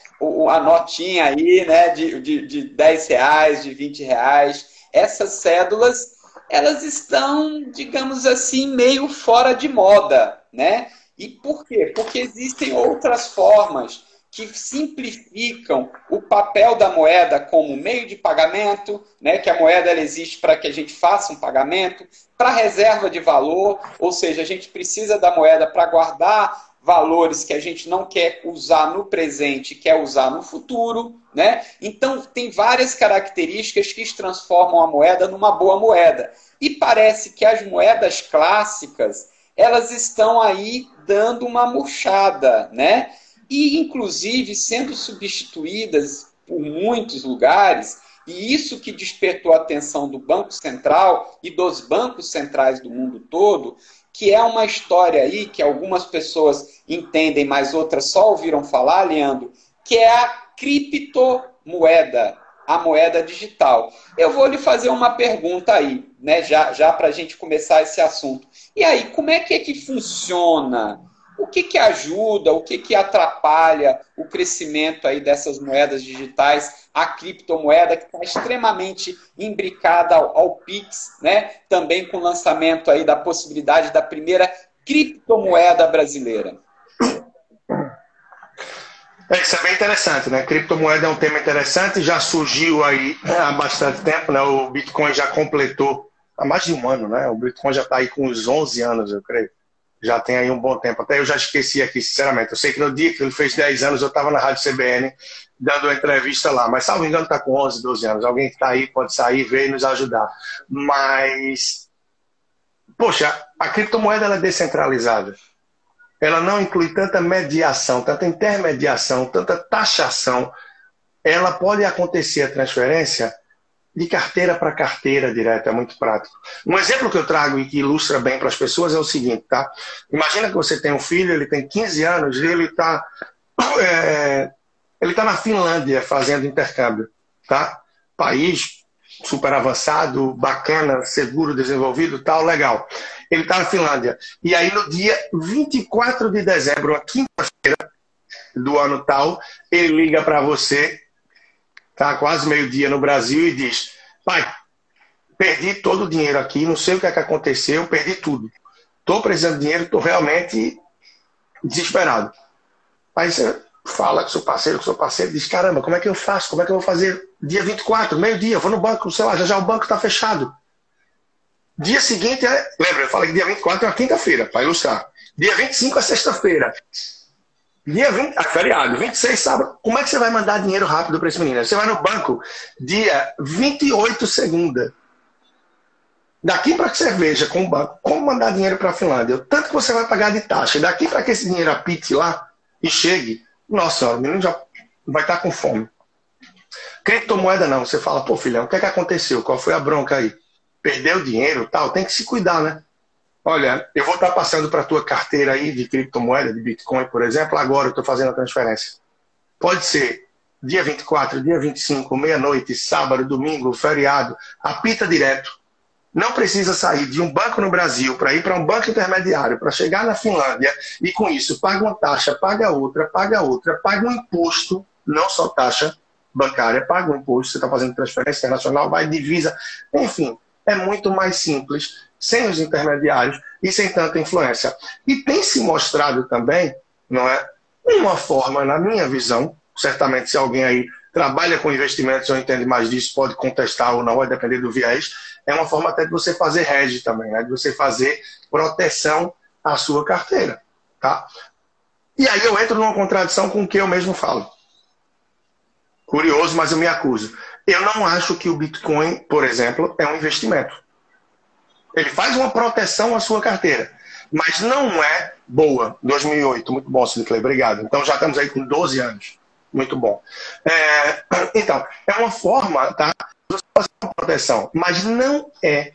a notinha aí, né? De, de, de 10 reais, de 20 reais. Essas cédulas elas estão, digamos assim, meio fora de moda, né? E por quê? Porque existem outras formas que simplificam o papel da moeda como meio de pagamento, né, que a moeda ela existe para que a gente faça um pagamento, para reserva de valor, ou seja, a gente precisa da moeda para guardar valores que a gente não quer usar no presente, quer usar no futuro, né? Então tem várias características que transformam a moeda numa boa moeda. E parece que as moedas clássicas, elas estão aí dando uma murchada, né? E inclusive sendo substituídas por muitos lugares, e isso que despertou a atenção do Banco Central e dos bancos centrais do mundo todo, que é uma história aí que algumas pessoas entendem, mas outras só ouviram falar, Leandro, que é a criptomoeda, a moeda digital. Eu vou lhe fazer uma pergunta aí, né, já, já para a gente começar esse assunto. E aí, como é que é que funciona? O que, que ajuda, o que, que atrapalha o crescimento aí dessas moedas digitais, a criptomoeda que está extremamente imbricada ao, ao Pix, né? também com o lançamento aí da possibilidade da primeira criptomoeda brasileira? É, isso é bem interessante, né? Criptomoeda é um tema interessante, já surgiu aí há bastante tempo, né? O Bitcoin já completou há mais de um ano, né? O Bitcoin já está aí com uns 11 anos, eu creio já tem aí um bom tempo. Até eu já esqueci aqui, sinceramente. Eu sei que no dia que ele fez 10 anos, eu estava na Rádio CBN dando uma entrevista lá. Mas, salvo engano, está com 11, 12 anos. Alguém que está aí pode sair, ver e nos ajudar. Mas, poxa, a criptomoeda é descentralizada. Ela não inclui tanta mediação, tanta intermediação, tanta taxação. Ela pode acontecer a transferência de carteira para carteira direto, é muito prático. Um exemplo que eu trago e que ilustra bem para as pessoas é o seguinte, tá? Imagina que você tem um filho, ele tem 15 anos e ele está é, ele tá na Finlândia fazendo intercâmbio, tá? País super avançado, bacana, seguro, desenvolvido, tal, legal. Ele está na Finlândia. E aí no dia 24 de dezembro, uma quinta-feira do ano tal, ele liga para você tá quase meio-dia no Brasil e diz: pai, perdi todo o dinheiro aqui, não sei o que, é que aconteceu, perdi tudo. Estou precisando de dinheiro, estou realmente desesperado. Aí você fala com seu parceiro, com seu parceiro, diz: caramba, como é que eu faço? Como é que eu vou fazer dia 24, meio-dia? Vou no banco, sei lá, já já o banco está fechado. Dia seguinte é. Lembra, eu falei que dia 24 é uma quinta-feira, para ilustrar. Dia 25 é sexta-feira. Dia 20, ah, feriado, 26 sábado. Como é que você vai mandar dinheiro rápido para esse menino? Você vai no banco dia 28 segunda. Daqui para que você veja com o banco como mandar dinheiro para a Finlândia, o tanto que você vai pagar de taxa, daqui para que esse dinheiro apite lá e chegue, nossa, o menino já vai estar tá com fome. Criptomoeda não, você fala, pô filhão, o que é que aconteceu? Qual foi a bronca aí? Perdeu dinheiro tal, tem que se cuidar, né? Olha, eu vou estar passando para a tua carteira aí de criptomoeda, de Bitcoin, por exemplo, agora eu estou fazendo a transferência. Pode ser dia 24, dia 25, meia-noite, sábado, domingo, feriado, apita direto. Não precisa sair de um banco no Brasil para ir para um banco intermediário, para chegar na Finlândia e com isso paga uma taxa, paga outra, paga outra, paga um imposto, não só taxa bancária, paga um imposto, você está fazendo transferência internacional, vai divisa, enfim, é muito mais simples sem os intermediários e sem tanta influência. E tem se mostrado também, não é, uma forma, na minha visão, certamente se alguém aí trabalha com investimentos ou entende mais disso, pode contestar ou não, vai depender do viés, é uma forma até de você fazer hedge também, né? de você fazer proteção à sua carteira. Tá? E aí eu entro numa contradição com o que eu mesmo falo. Curioso, mas eu me acuso. Eu não acho que o Bitcoin, por exemplo, é um investimento. Ele faz uma proteção à sua carteira, mas não é boa. 2008, muito bom, Sinclair, obrigado. Então já estamos aí com 12 anos. Muito bom. É, então, é uma forma tá, de fazer uma proteção, mas não é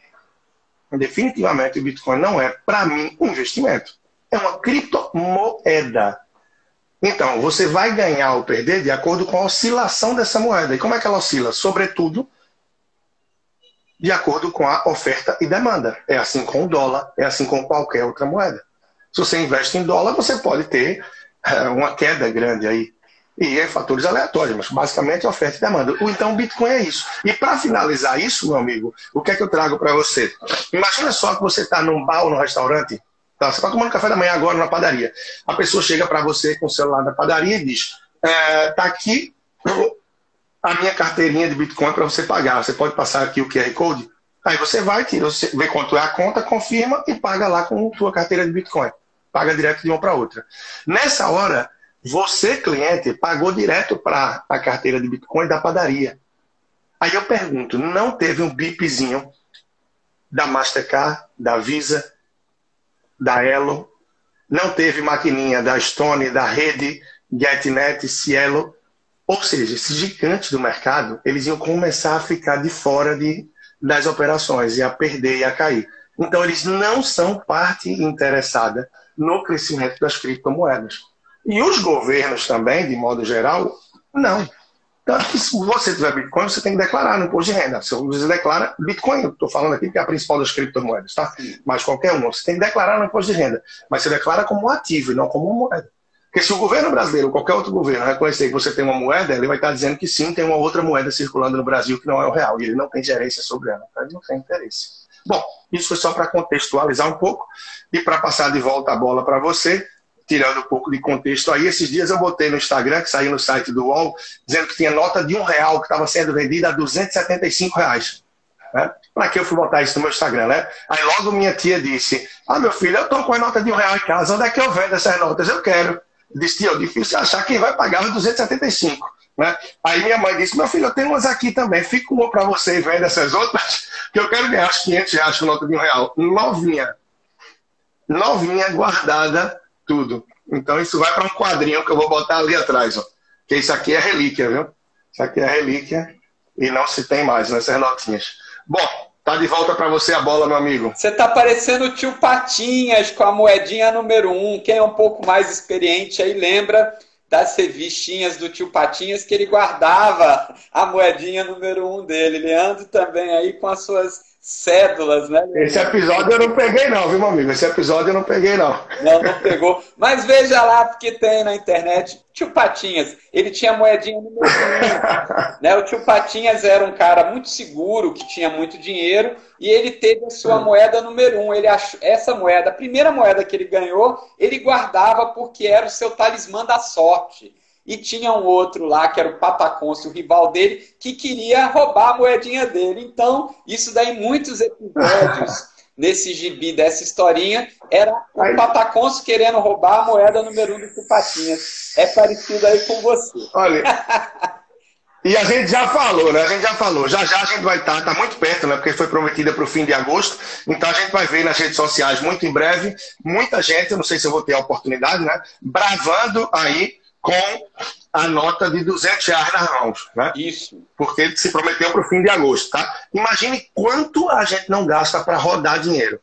definitivamente o Bitcoin não é, para mim, um investimento. É uma criptomoeda. Então, você vai ganhar ou perder de acordo com a oscilação dessa moeda. E como é que ela oscila? Sobretudo, de acordo com a oferta e demanda. É assim com o dólar, é assim com qualquer outra moeda. Se você investe em dólar, você pode ter é, uma queda grande aí. E é fatores aleatórios, mas basicamente é oferta e demanda. Então o Bitcoin é isso. E para finalizar isso, meu amigo, o que é que eu trago para você? Imagina só que você está num bar ou num restaurante, tá? você está tomando café da manhã agora na padaria. A pessoa chega para você com o celular da padaria e diz: é, tá aqui a minha carteirinha de Bitcoin para você pagar. Você pode passar aqui o QR Code? Aí você vai, tira, você vê quanto é a conta, confirma e paga lá com a sua carteira de Bitcoin. Paga direto de uma para outra. Nessa hora, você, cliente, pagou direto para a carteira de Bitcoin da padaria. Aí eu pergunto, não teve um bipzinho da Mastercard, da Visa, da Elo, não teve maquininha da Stone, da Rede, GetNet, Cielo, ou seja, esses gigantes do mercado, eles iam começar a ficar de fora de, das operações, e a perder e a cair. Então, eles não são parte interessada no crescimento das criptomoedas. E os governos também, de modo geral, não. Tanto que se você tiver Bitcoin, você tem que declarar no imposto de renda. Se você declara Bitcoin, estou falando aqui que é a principal das criptomoedas, tá? Mas qualquer uma, você tem que declarar no imposto de renda. Mas você declara como ativo e não como moeda. Porque se o governo brasileiro, ou qualquer outro governo, reconhecer que você tem uma moeda, ele vai estar dizendo que sim, tem uma outra moeda circulando no Brasil que não é o real. E ele não tem gerência sobre ela. Então ele não tem interesse. Bom, isso foi só para contextualizar um pouco e para passar de volta a bola para você tirando um pouco de contexto aí, esses dias eu botei no Instagram, que saiu no site do UOL, dizendo que tinha nota de um real que estava sendo vendida a 275 reais. Né? Para que eu fui botar isso no meu Instagram, né? Aí logo minha tia disse: Ah, meu filho, eu estou com a nota de um real em casa, onde é que eu vendo essas notas? Eu quero. Disse, tia, difícil achar quem vai pagar os 275. Né? Aí minha mãe disse: Meu filho, eu tenho umas aqui também, fica uma para você e vende essas outras, que eu quero ganhar os 500 reais com nota de um real. Novinha. Novinha, guardada tudo. Então isso vai para um quadrinho que eu vou botar ali atrás, ó. Que isso aqui é relíquia, viu? Isso aqui é relíquia e não se tem mais nessas notinhas. Bom, tá de volta para você a bola, meu amigo. Você tá parecendo o tio Patinhas com a moedinha número um. Quem é um pouco mais experiente aí lembra das revistinhas do tio Patinhas que ele guardava a moedinha número um dele. Leandro também aí com as suas cédulas, né? Esse episódio eu não peguei não, viu, meu amigo? Esse episódio eu não peguei não. Não, não pegou. Mas veja lá, porque tem na internet. Tio Patinhas, ele tinha moedinha no meu né? O tio Patinhas era um cara muito seguro, que tinha muito dinheiro, e ele teve a sua moeda número um. Ele achou, essa moeda, a primeira moeda que ele ganhou, ele guardava porque era o seu talismã da sorte. E tinha um outro lá, que era o Papaconce, o rival dele, que queria roubar a moedinha dele. Então, isso daí, muitos episódios nesse gibi dessa historinha, era o Papaconce querendo roubar a moeda número um do Chupatinha. É parecido aí com você. Olha. E a gente já falou, né? A gente já falou. Já já a gente vai estar, está muito perto, né? Porque foi prometida para o fim de agosto. Então a gente vai ver nas redes sociais muito em breve, muita gente, não sei se eu vou ter a oportunidade, né? Bravando aí com a nota de 200 reais nas mãos. Né? Isso. Porque ele se prometeu para o fim de agosto. Tá? Imagine quanto a gente não gasta para rodar dinheiro.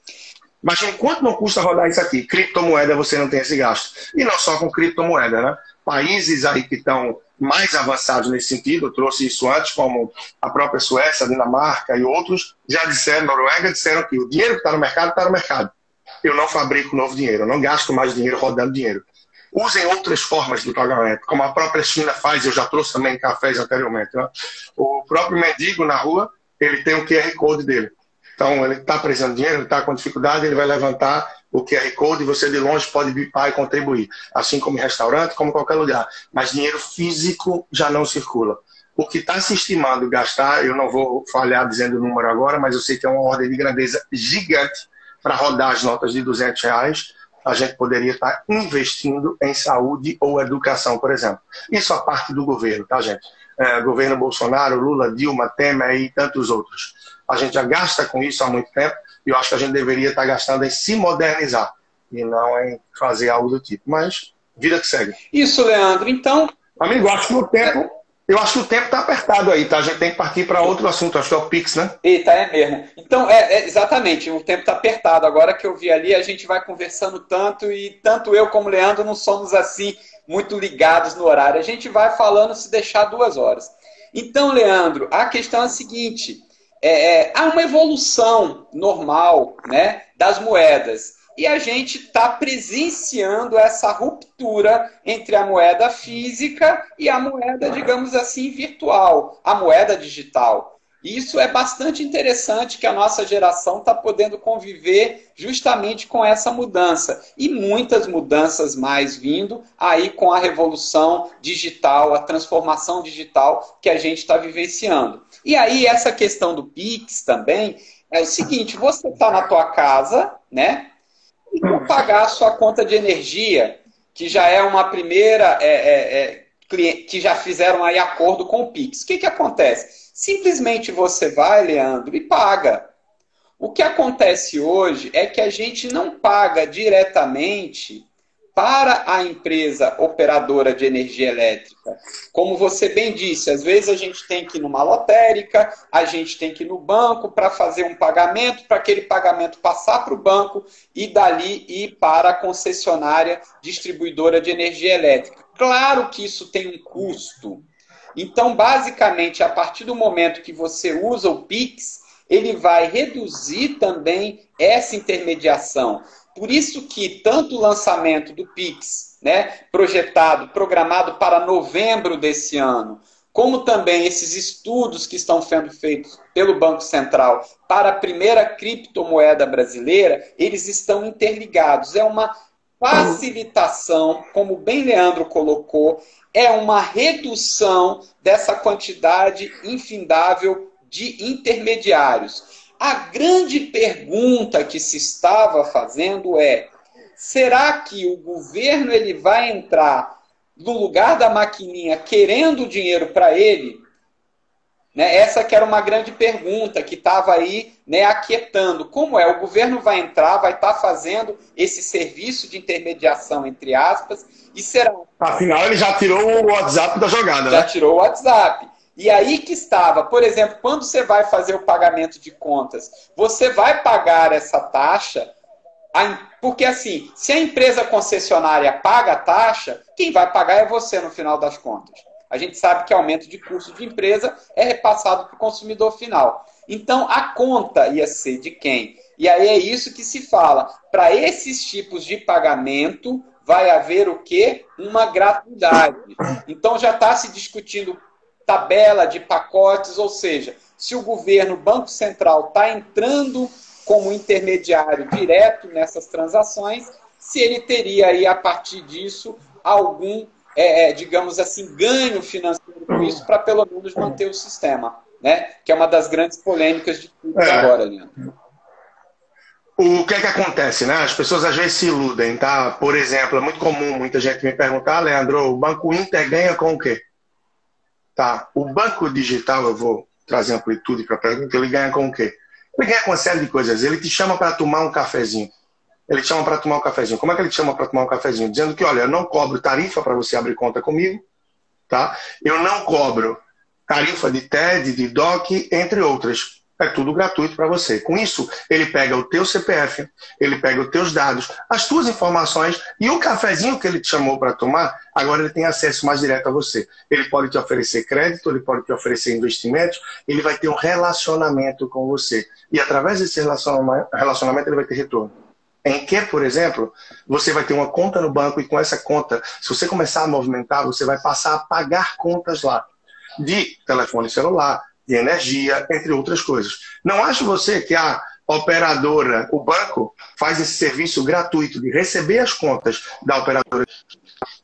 Imagine quanto não custa rodar isso aqui. Criptomoeda você não tem esse gasto. E não só com criptomoeda, né? Países aí que estão mais avançados nesse sentido, eu trouxe isso antes, como a própria Suécia, a Dinamarca e outros, já disseram, Noruega, disseram que o dinheiro que está no mercado está no mercado. Eu não fabrico novo dinheiro, eu não gasto mais dinheiro rodando dinheiro usem outras formas de pagamento, como a própria China faz, eu já trouxe também cafés anteriormente. Né? O próprio mendigo na rua, ele tem o QR Code dele. Então, ele está precisando de dinheiro, ele está com dificuldade, ele vai levantar o QR Code e você de longe pode bipar e contribuir. Assim como em restaurante, como em qualquer lugar. Mas dinheiro físico já não circula. O que está se estimando gastar, eu não vou falhar dizendo o número agora, mas eu sei que é uma ordem de grandeza gigante para rodar as notas de 200 reais a gente poderia estar investindo em saúde ou educação, por exemplo. Isso a parte do governo, tá, gente? É, governo Bolsonaro, Lula, Dilma, Temer e tantos outros. A gente já gasta com isso há muito tempo e eu acho que a gente deveria estar gastando em se modernizar e não em fazer algo do tipo. Mas, vida que segue. Isso, Leandro. Então. Amigo, acho que no tempo Eu acho que o tempo está apertado aí, tá? A gente tem que partir para outro assunto, acho que é o Pix, né? Eita, é mesmo. Então, é, é exatamente, o tempo está apertado. Agora que eu vi ali, a gente vai conversando tanto e tanto eu como o Leandro não somos assim muito ligados no horário. A gente vai falando se deixar duas horas. Então, Leandro, a questão é a seguinte: é, é, há uma evolução normal né, das moedas. E a gente está presenciando essa ruptura entre a moeda física e a moeda, digamos assim, virtual, a moeda digital. Isso é bastante interessante que a nossa geração está podendo conviver justamente com essa mudança. E muitas mudanças mais vindo aí com a revolução digital, a transformação digital que a gente está vivenciando. E aí, essa questão do Pix também é o seguinte: você está na tua casa, né? E não pagar a sua conta de energia, que já é uma primeira. É, é, é, que já fizeram aí acordo com o Pix. O que, que acontece? Simplesmente você vai, Leandro, e paga. O que acontece hoje é que a gente não paga diretamente para a empresa operadora de energia elétrica. Como você bem disse, às vezes a gente tem que ir numa lotérica, a gente tem que ir no banco para fazer um pagamento, para aquele pagamento passar para o banco e dali ir para a concessionária distribuidora de energia elétrica. Claro que isso tem um custo. Então, basicamente, a partir do momento que você usa o Pix, ele vai reduzir também essa intermediação. Por isso que tanto o lançamento do Pix, né, projetado, programado para novembro desse ano, como também esses estudos que estão sendo feitos pelo Banco Central para a primeira criptomoeda brasileira, eles estão interligados. É uma facilitação, como bem Leandro colocou, é uma redução dessa quantidade infindável de intermediários. A grande pergunta que se estava fazendo é: será que o governo ele vai entrar no lugar da maquininha querendo dinheiro para ele? Né? Essa que era uma grande pergunta que estava aí né, aquietando. Como é? O governo vai entrar, vai estar tá fazendo esse serviço de intermediação, entre aspas, e será. Afinal, ele já tirou o WhatsApp da jogada, já né? Já tirou o WhatsApp. E aí que estava, por exemplo, quando você vai fazer o pagamento de contas, você vai pagar essa taxa, porque assim, se a empresa concessionária paga a taxa, quem vai pagar é você no final das contas. A gente sabe que aumento de custo de empresa é repassado para o consumidor final. Então, a conta ia ser de quem? E aí é isso que se fala. Para esses tipos de pagamento, vai haver o quê? Uma gratuidade. Então, já está se discutindo tabela de pacotes, ou seja, se o governo, o Banco Central, está entrando como intermediário direto nessas transações, se ele teria aí, a partir disso, algum, é, é digamos assim, ganho financeiro com isso, para pelo menos manter o sistema, né? Que é uma das grandes polêmicas de tudo é. agora, Leandro. O que é que acontece, né? As pessoas às vezes se iludem, tá? Por exemplo, é muito comum muita gente me perguntar, ah, Leandro, o Banco Inter ganha com o quê? Tá? O banco digital, eu vou trazer amplitude para a pergunta, ele ganha com o quê? Ele ganha com uma série de coisas. Ele te chama para tomar um cafezinho. Ele te chama para tomar um cafezinho. Como é que ele te chama para tomar um cafezinho? Dizendo que, olha, eu não cobro tarifa para você abrir conta comigo, tá? Eu não cobro tarifa de TED, de DOC, entre outras. É tudo gratuito para você. Com isso, ele pega o teu CPF, ele pega os teus dados, as tuas informações e o cafezinho que ele te chamou para tomar, agora ele tem acesso mais direto a você. Ele pode te oferecer crédito, ele pode te oferecer investimentos, ele vai ter um relacionamento com você. E através desse relacionamento ele vai ter retorno. Em que, por exemplo, você vai ter uma conta no banco e com essa conta, se você começar a movimentar, você vai passar a pagar contas lá de telefone celular, de energia, entre outras coisas. Não acha você que a operadora, o banco, faz esse serviço gratuito de receber as contas da operadora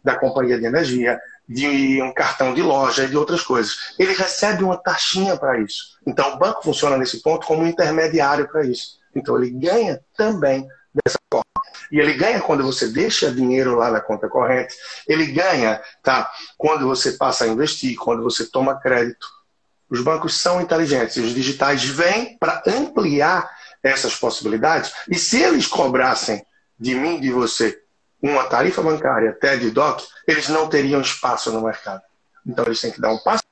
da companhia de energia, de um cartão de loja e de outras coisas. Ele recebe uma taxinha para isso. Então o banco funciona nesse ponto como um intermediário para isso. Então ele ganha também dessa forma. E ele ganha quando você deixa dinheiro lá na conta corrente, ele ganha tá, quando você passa a investir, quando você toma crédito. Os bancos são inteligentes, os digitais vêm para ampliar essas possibilidades. E se eles cobrassem de mim, de você, uma tarifa bancária TED DOC, eles não teriam espaço no mercado. Então eles têm que dar um passo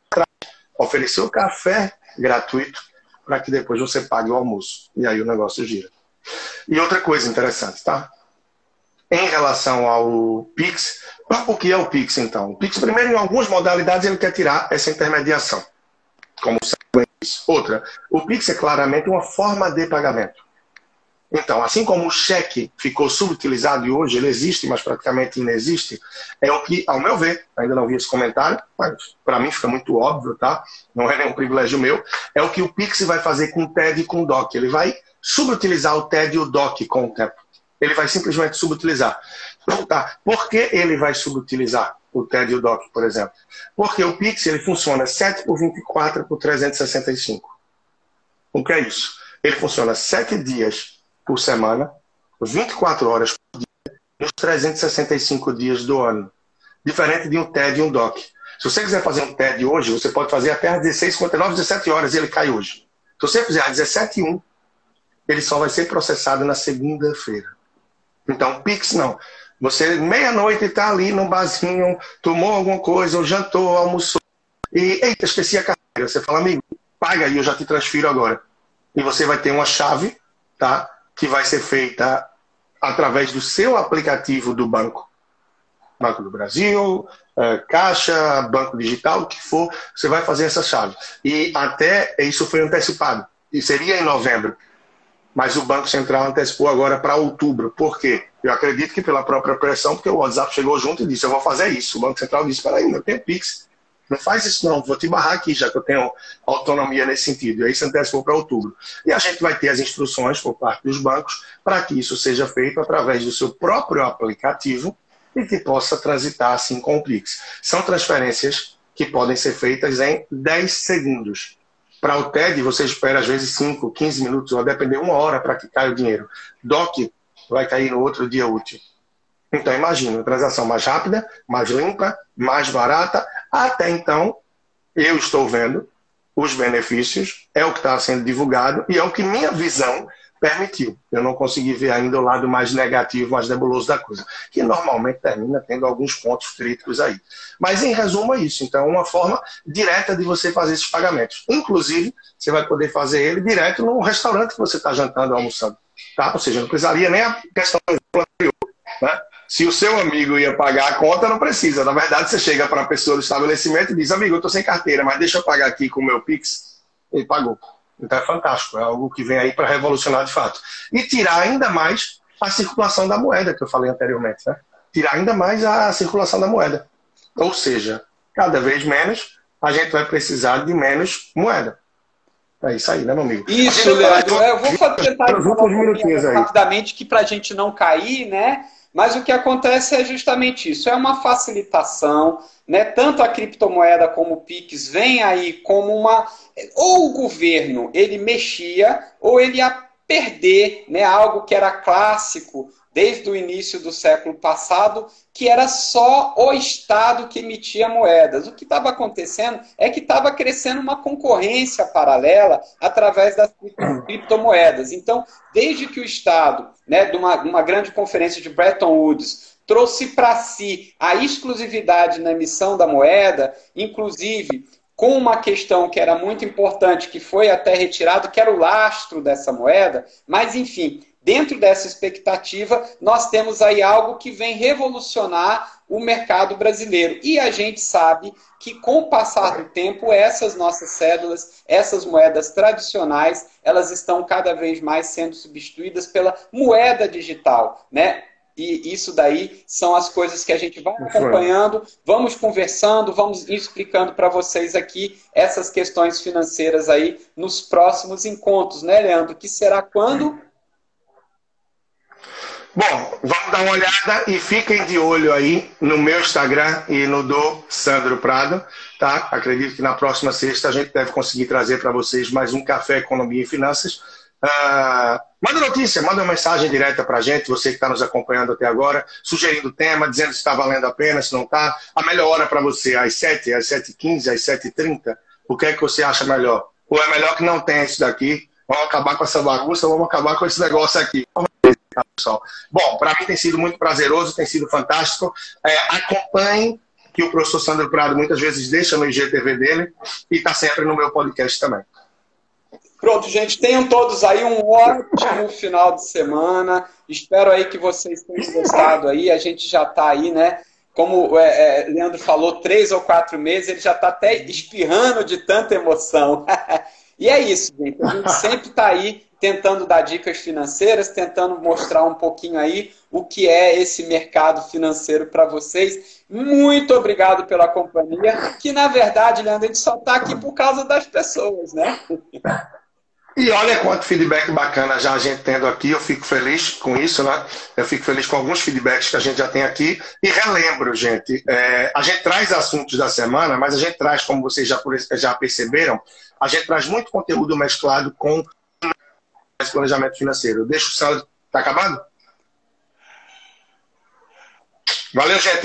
oferecer o café gratuito para que depois você pague o almoço. E aí o negócio gira. E outra coisa interessante, tá? Em relação ao Pix, o que é o Pix então? O Pix, primeiro, em algumas modalidades, ele quer tirar essa intermediação. Como. Outra, o Pix é claramente uma forma de pagamento. Então, assim como o cheque ficou subutilizado e hoje ele existe, mas praticamente inexiste, é o que, ao meu ver, ainda não vi esse comentário, mas para mim fica muito óbvio, tá? Não é nenhum privilégio meu, é o que o Pix vai fazer com o TED e com o DOC. Ele vai subutilizar o TED e o DOC com o tempo. Ele vai simplesmente subutilizar. Então, tá. Por que ele vai subutilizar o TED e o DOC, por exemplo? Porque o Pix ele funciona 7 por 24 por 365. O que é isso? Ele funciona 7 dias por semana, 24 horas por dia, nos 365 dias do ano. Diferente de um TED e um DOC. Se você quiser fazer um TED hoje, você pode fazer até às 16h59, 17 horas e ele cai hoje. Se você fizer às 17h01, ele só vai ser processado na segunda-feira. Então, Pix não. Você, meia-noite, está ali no barzinho, tomou alguma coisa, ou jantou, almoçou, e, eita, esqueci a carteira. Você fala, amigo, paga aí, eu já te transfiro agora. E você vai ter uma chave, tá? Que vai ser feita através do seu aplicativo do banco. Banco do Brasil, é, Caixa, Banco Digital, o que for, você vai fazer essa chave. E até isso foi antecipado. E seria em novembro mas o Banco Central antecipou agora para outubro. Por quê? Eu acredito que pela própria pressão, porque o WhatsApp chegou junto e disse: Eu vou fazer isso. O Banco Central disse: Peraí, eu tenho Pix. Não faz isso, não. Vou te barrar aqui, já que eu tenho autonomia nesse sentido. E aí se antecipou para outubro. E a gente vai ter as instruções por parte dos bancos para que isso seja feito através do seu próprio aplicativo e que possa transitar assim com o Pix. São transferências que podem ser feitas em 10 segundos. Para o TED, você espera às vezes 5, 15 minutos, ou depender uma hora para que caia o dinheiro. DOC vai cair no outro dia útil. Então, imagina, transação mais rápida, mais limpa, mais barata. Até então, eu estou vendo os benefícios, é o que está sendo divulgado e é o que minha visão permitiu. Eu não consegui ver ainda o lado mais negativo, mais nebuloso da coisa, que normalmente termina tendo alguns pontos críticos aí. Mas, em resumo, é isso. Então, uma forma direta de você fazer esses pagamentos. Inclusive, você vai poder fazer ele direto no restaurante que você está jantando, almoçando. Tá? Ou seja, não precisaria nem a questão anterior. Né? Se o seu amigo ia pagar a conta, não precisa. Na verdade, você chega para a pessoa do estabelecimento e diz: Amigo, eu estou sem carteira, mas deixa eu pagar aqui com o meu Pix. Ele pagou. Então é fantástico, é algo que vem aí para revolucionar de fato. E tirar ainda mais a circulação da moeda, que eu falei anteriormente. Né? Tirar ainda mais a circulação da moeda. Ou seja, cada vez menos a gente vai precisar de menos moeda. É isso aí, né, meu amigo? Isso, Leandro. Eu vou tentar rapidamente que para a gente não cair, né? Mas o que acontece é justamente isso. É uma facilitação, né? Tanto a criptomoeda como o Pix vem aí como uma ou o governo ele mexia ou ele ia perder, né, algo que era clássico desde o início do século passado, que era só o Estado que emitia moedas. O que estava acontecendo é que estava crescendo uma concorrência paralela através das criptomoedas. Então, desde que o Estado, né, de uma, uma grande conferência de Bretton Woods, trouxe para si a exclusividade na emissão da moeda, inclusive com uma questão que era muito importante, que foi até retirado, que era o lastro dessa moeda, mas enfim, dentro dessa expectativa, nós temos aí algo que vem revolucionar o mercado brasileiro. E a gente sabe que com o passar do tempo, essas nossas cédulas, essas moedas tradicionais, elas estão cada vez mais sendo substituídas pela moeda digital, né? E isso daí são as coisas que a gente vai acompanhando, vamos conversando, vamos explicando para vocês aqui essas questões financeiras aí nos próximos encontros, né, Leandro? Que será quando? Bom, vamos dar uma olhada e fiquem de olho aí no meu Instagram e no do Sandro Prado, tá? Acredito que na próxima sexta a gente deve conseguir trazer para vocês mais um Café Economia e Finanças Uh, manda notícia, manda uma mensagem direta para a gente, você que está nos acompanhando até agora, sugerindo tema, dizendo se está valendo a pena, se não está. A melhor hora para você, às 7, às 7h15, às 7h30, o que é que você acha melhor? Ou é melhor que não tenha isso daqui? Vamos acabar com essa bagunça, vamos acabar com esse negócio aqui. Pessoal. Bom, para mim tem sido muito prazeroso, tem sido fantástico. É, acompanhem que o professor Sandro Prado muitas vezes deixa no IGTV dele e está sempre no meu podcast também. Pronto, gente, tenham todos aí um ótimo final de semana. Espero aí que vocês tenham gostado aí. A gente já está aí, né? Como é, é, Leandro falou, três ou quatro meses, ele já está até espirrando de tanta emoção. e é isso, gente. A gente sempre está aí tentando dar dicas financeiras, tentando mostrar um pouquinho aí o que é esse mercado financeiro para vocês. Muito obrigado pela companhia, que na verdade, Leandro, a gente só está aqui por causa das pessoas, né? E olha quanto feedback bacana já a gente tendo aqui, eu fico feliz com isso, né? Eu fico feliz com alguns feedbacks que a gente já tem aqui. E relembro, gente, é, a gente traz assuntos da semana, mas a gente traz, como vocês já, já perceberam, a gente traz muito conteúdo mesclado com planejamento financeiro. Deixa o saldo. Tá acabado? Valeu, gente.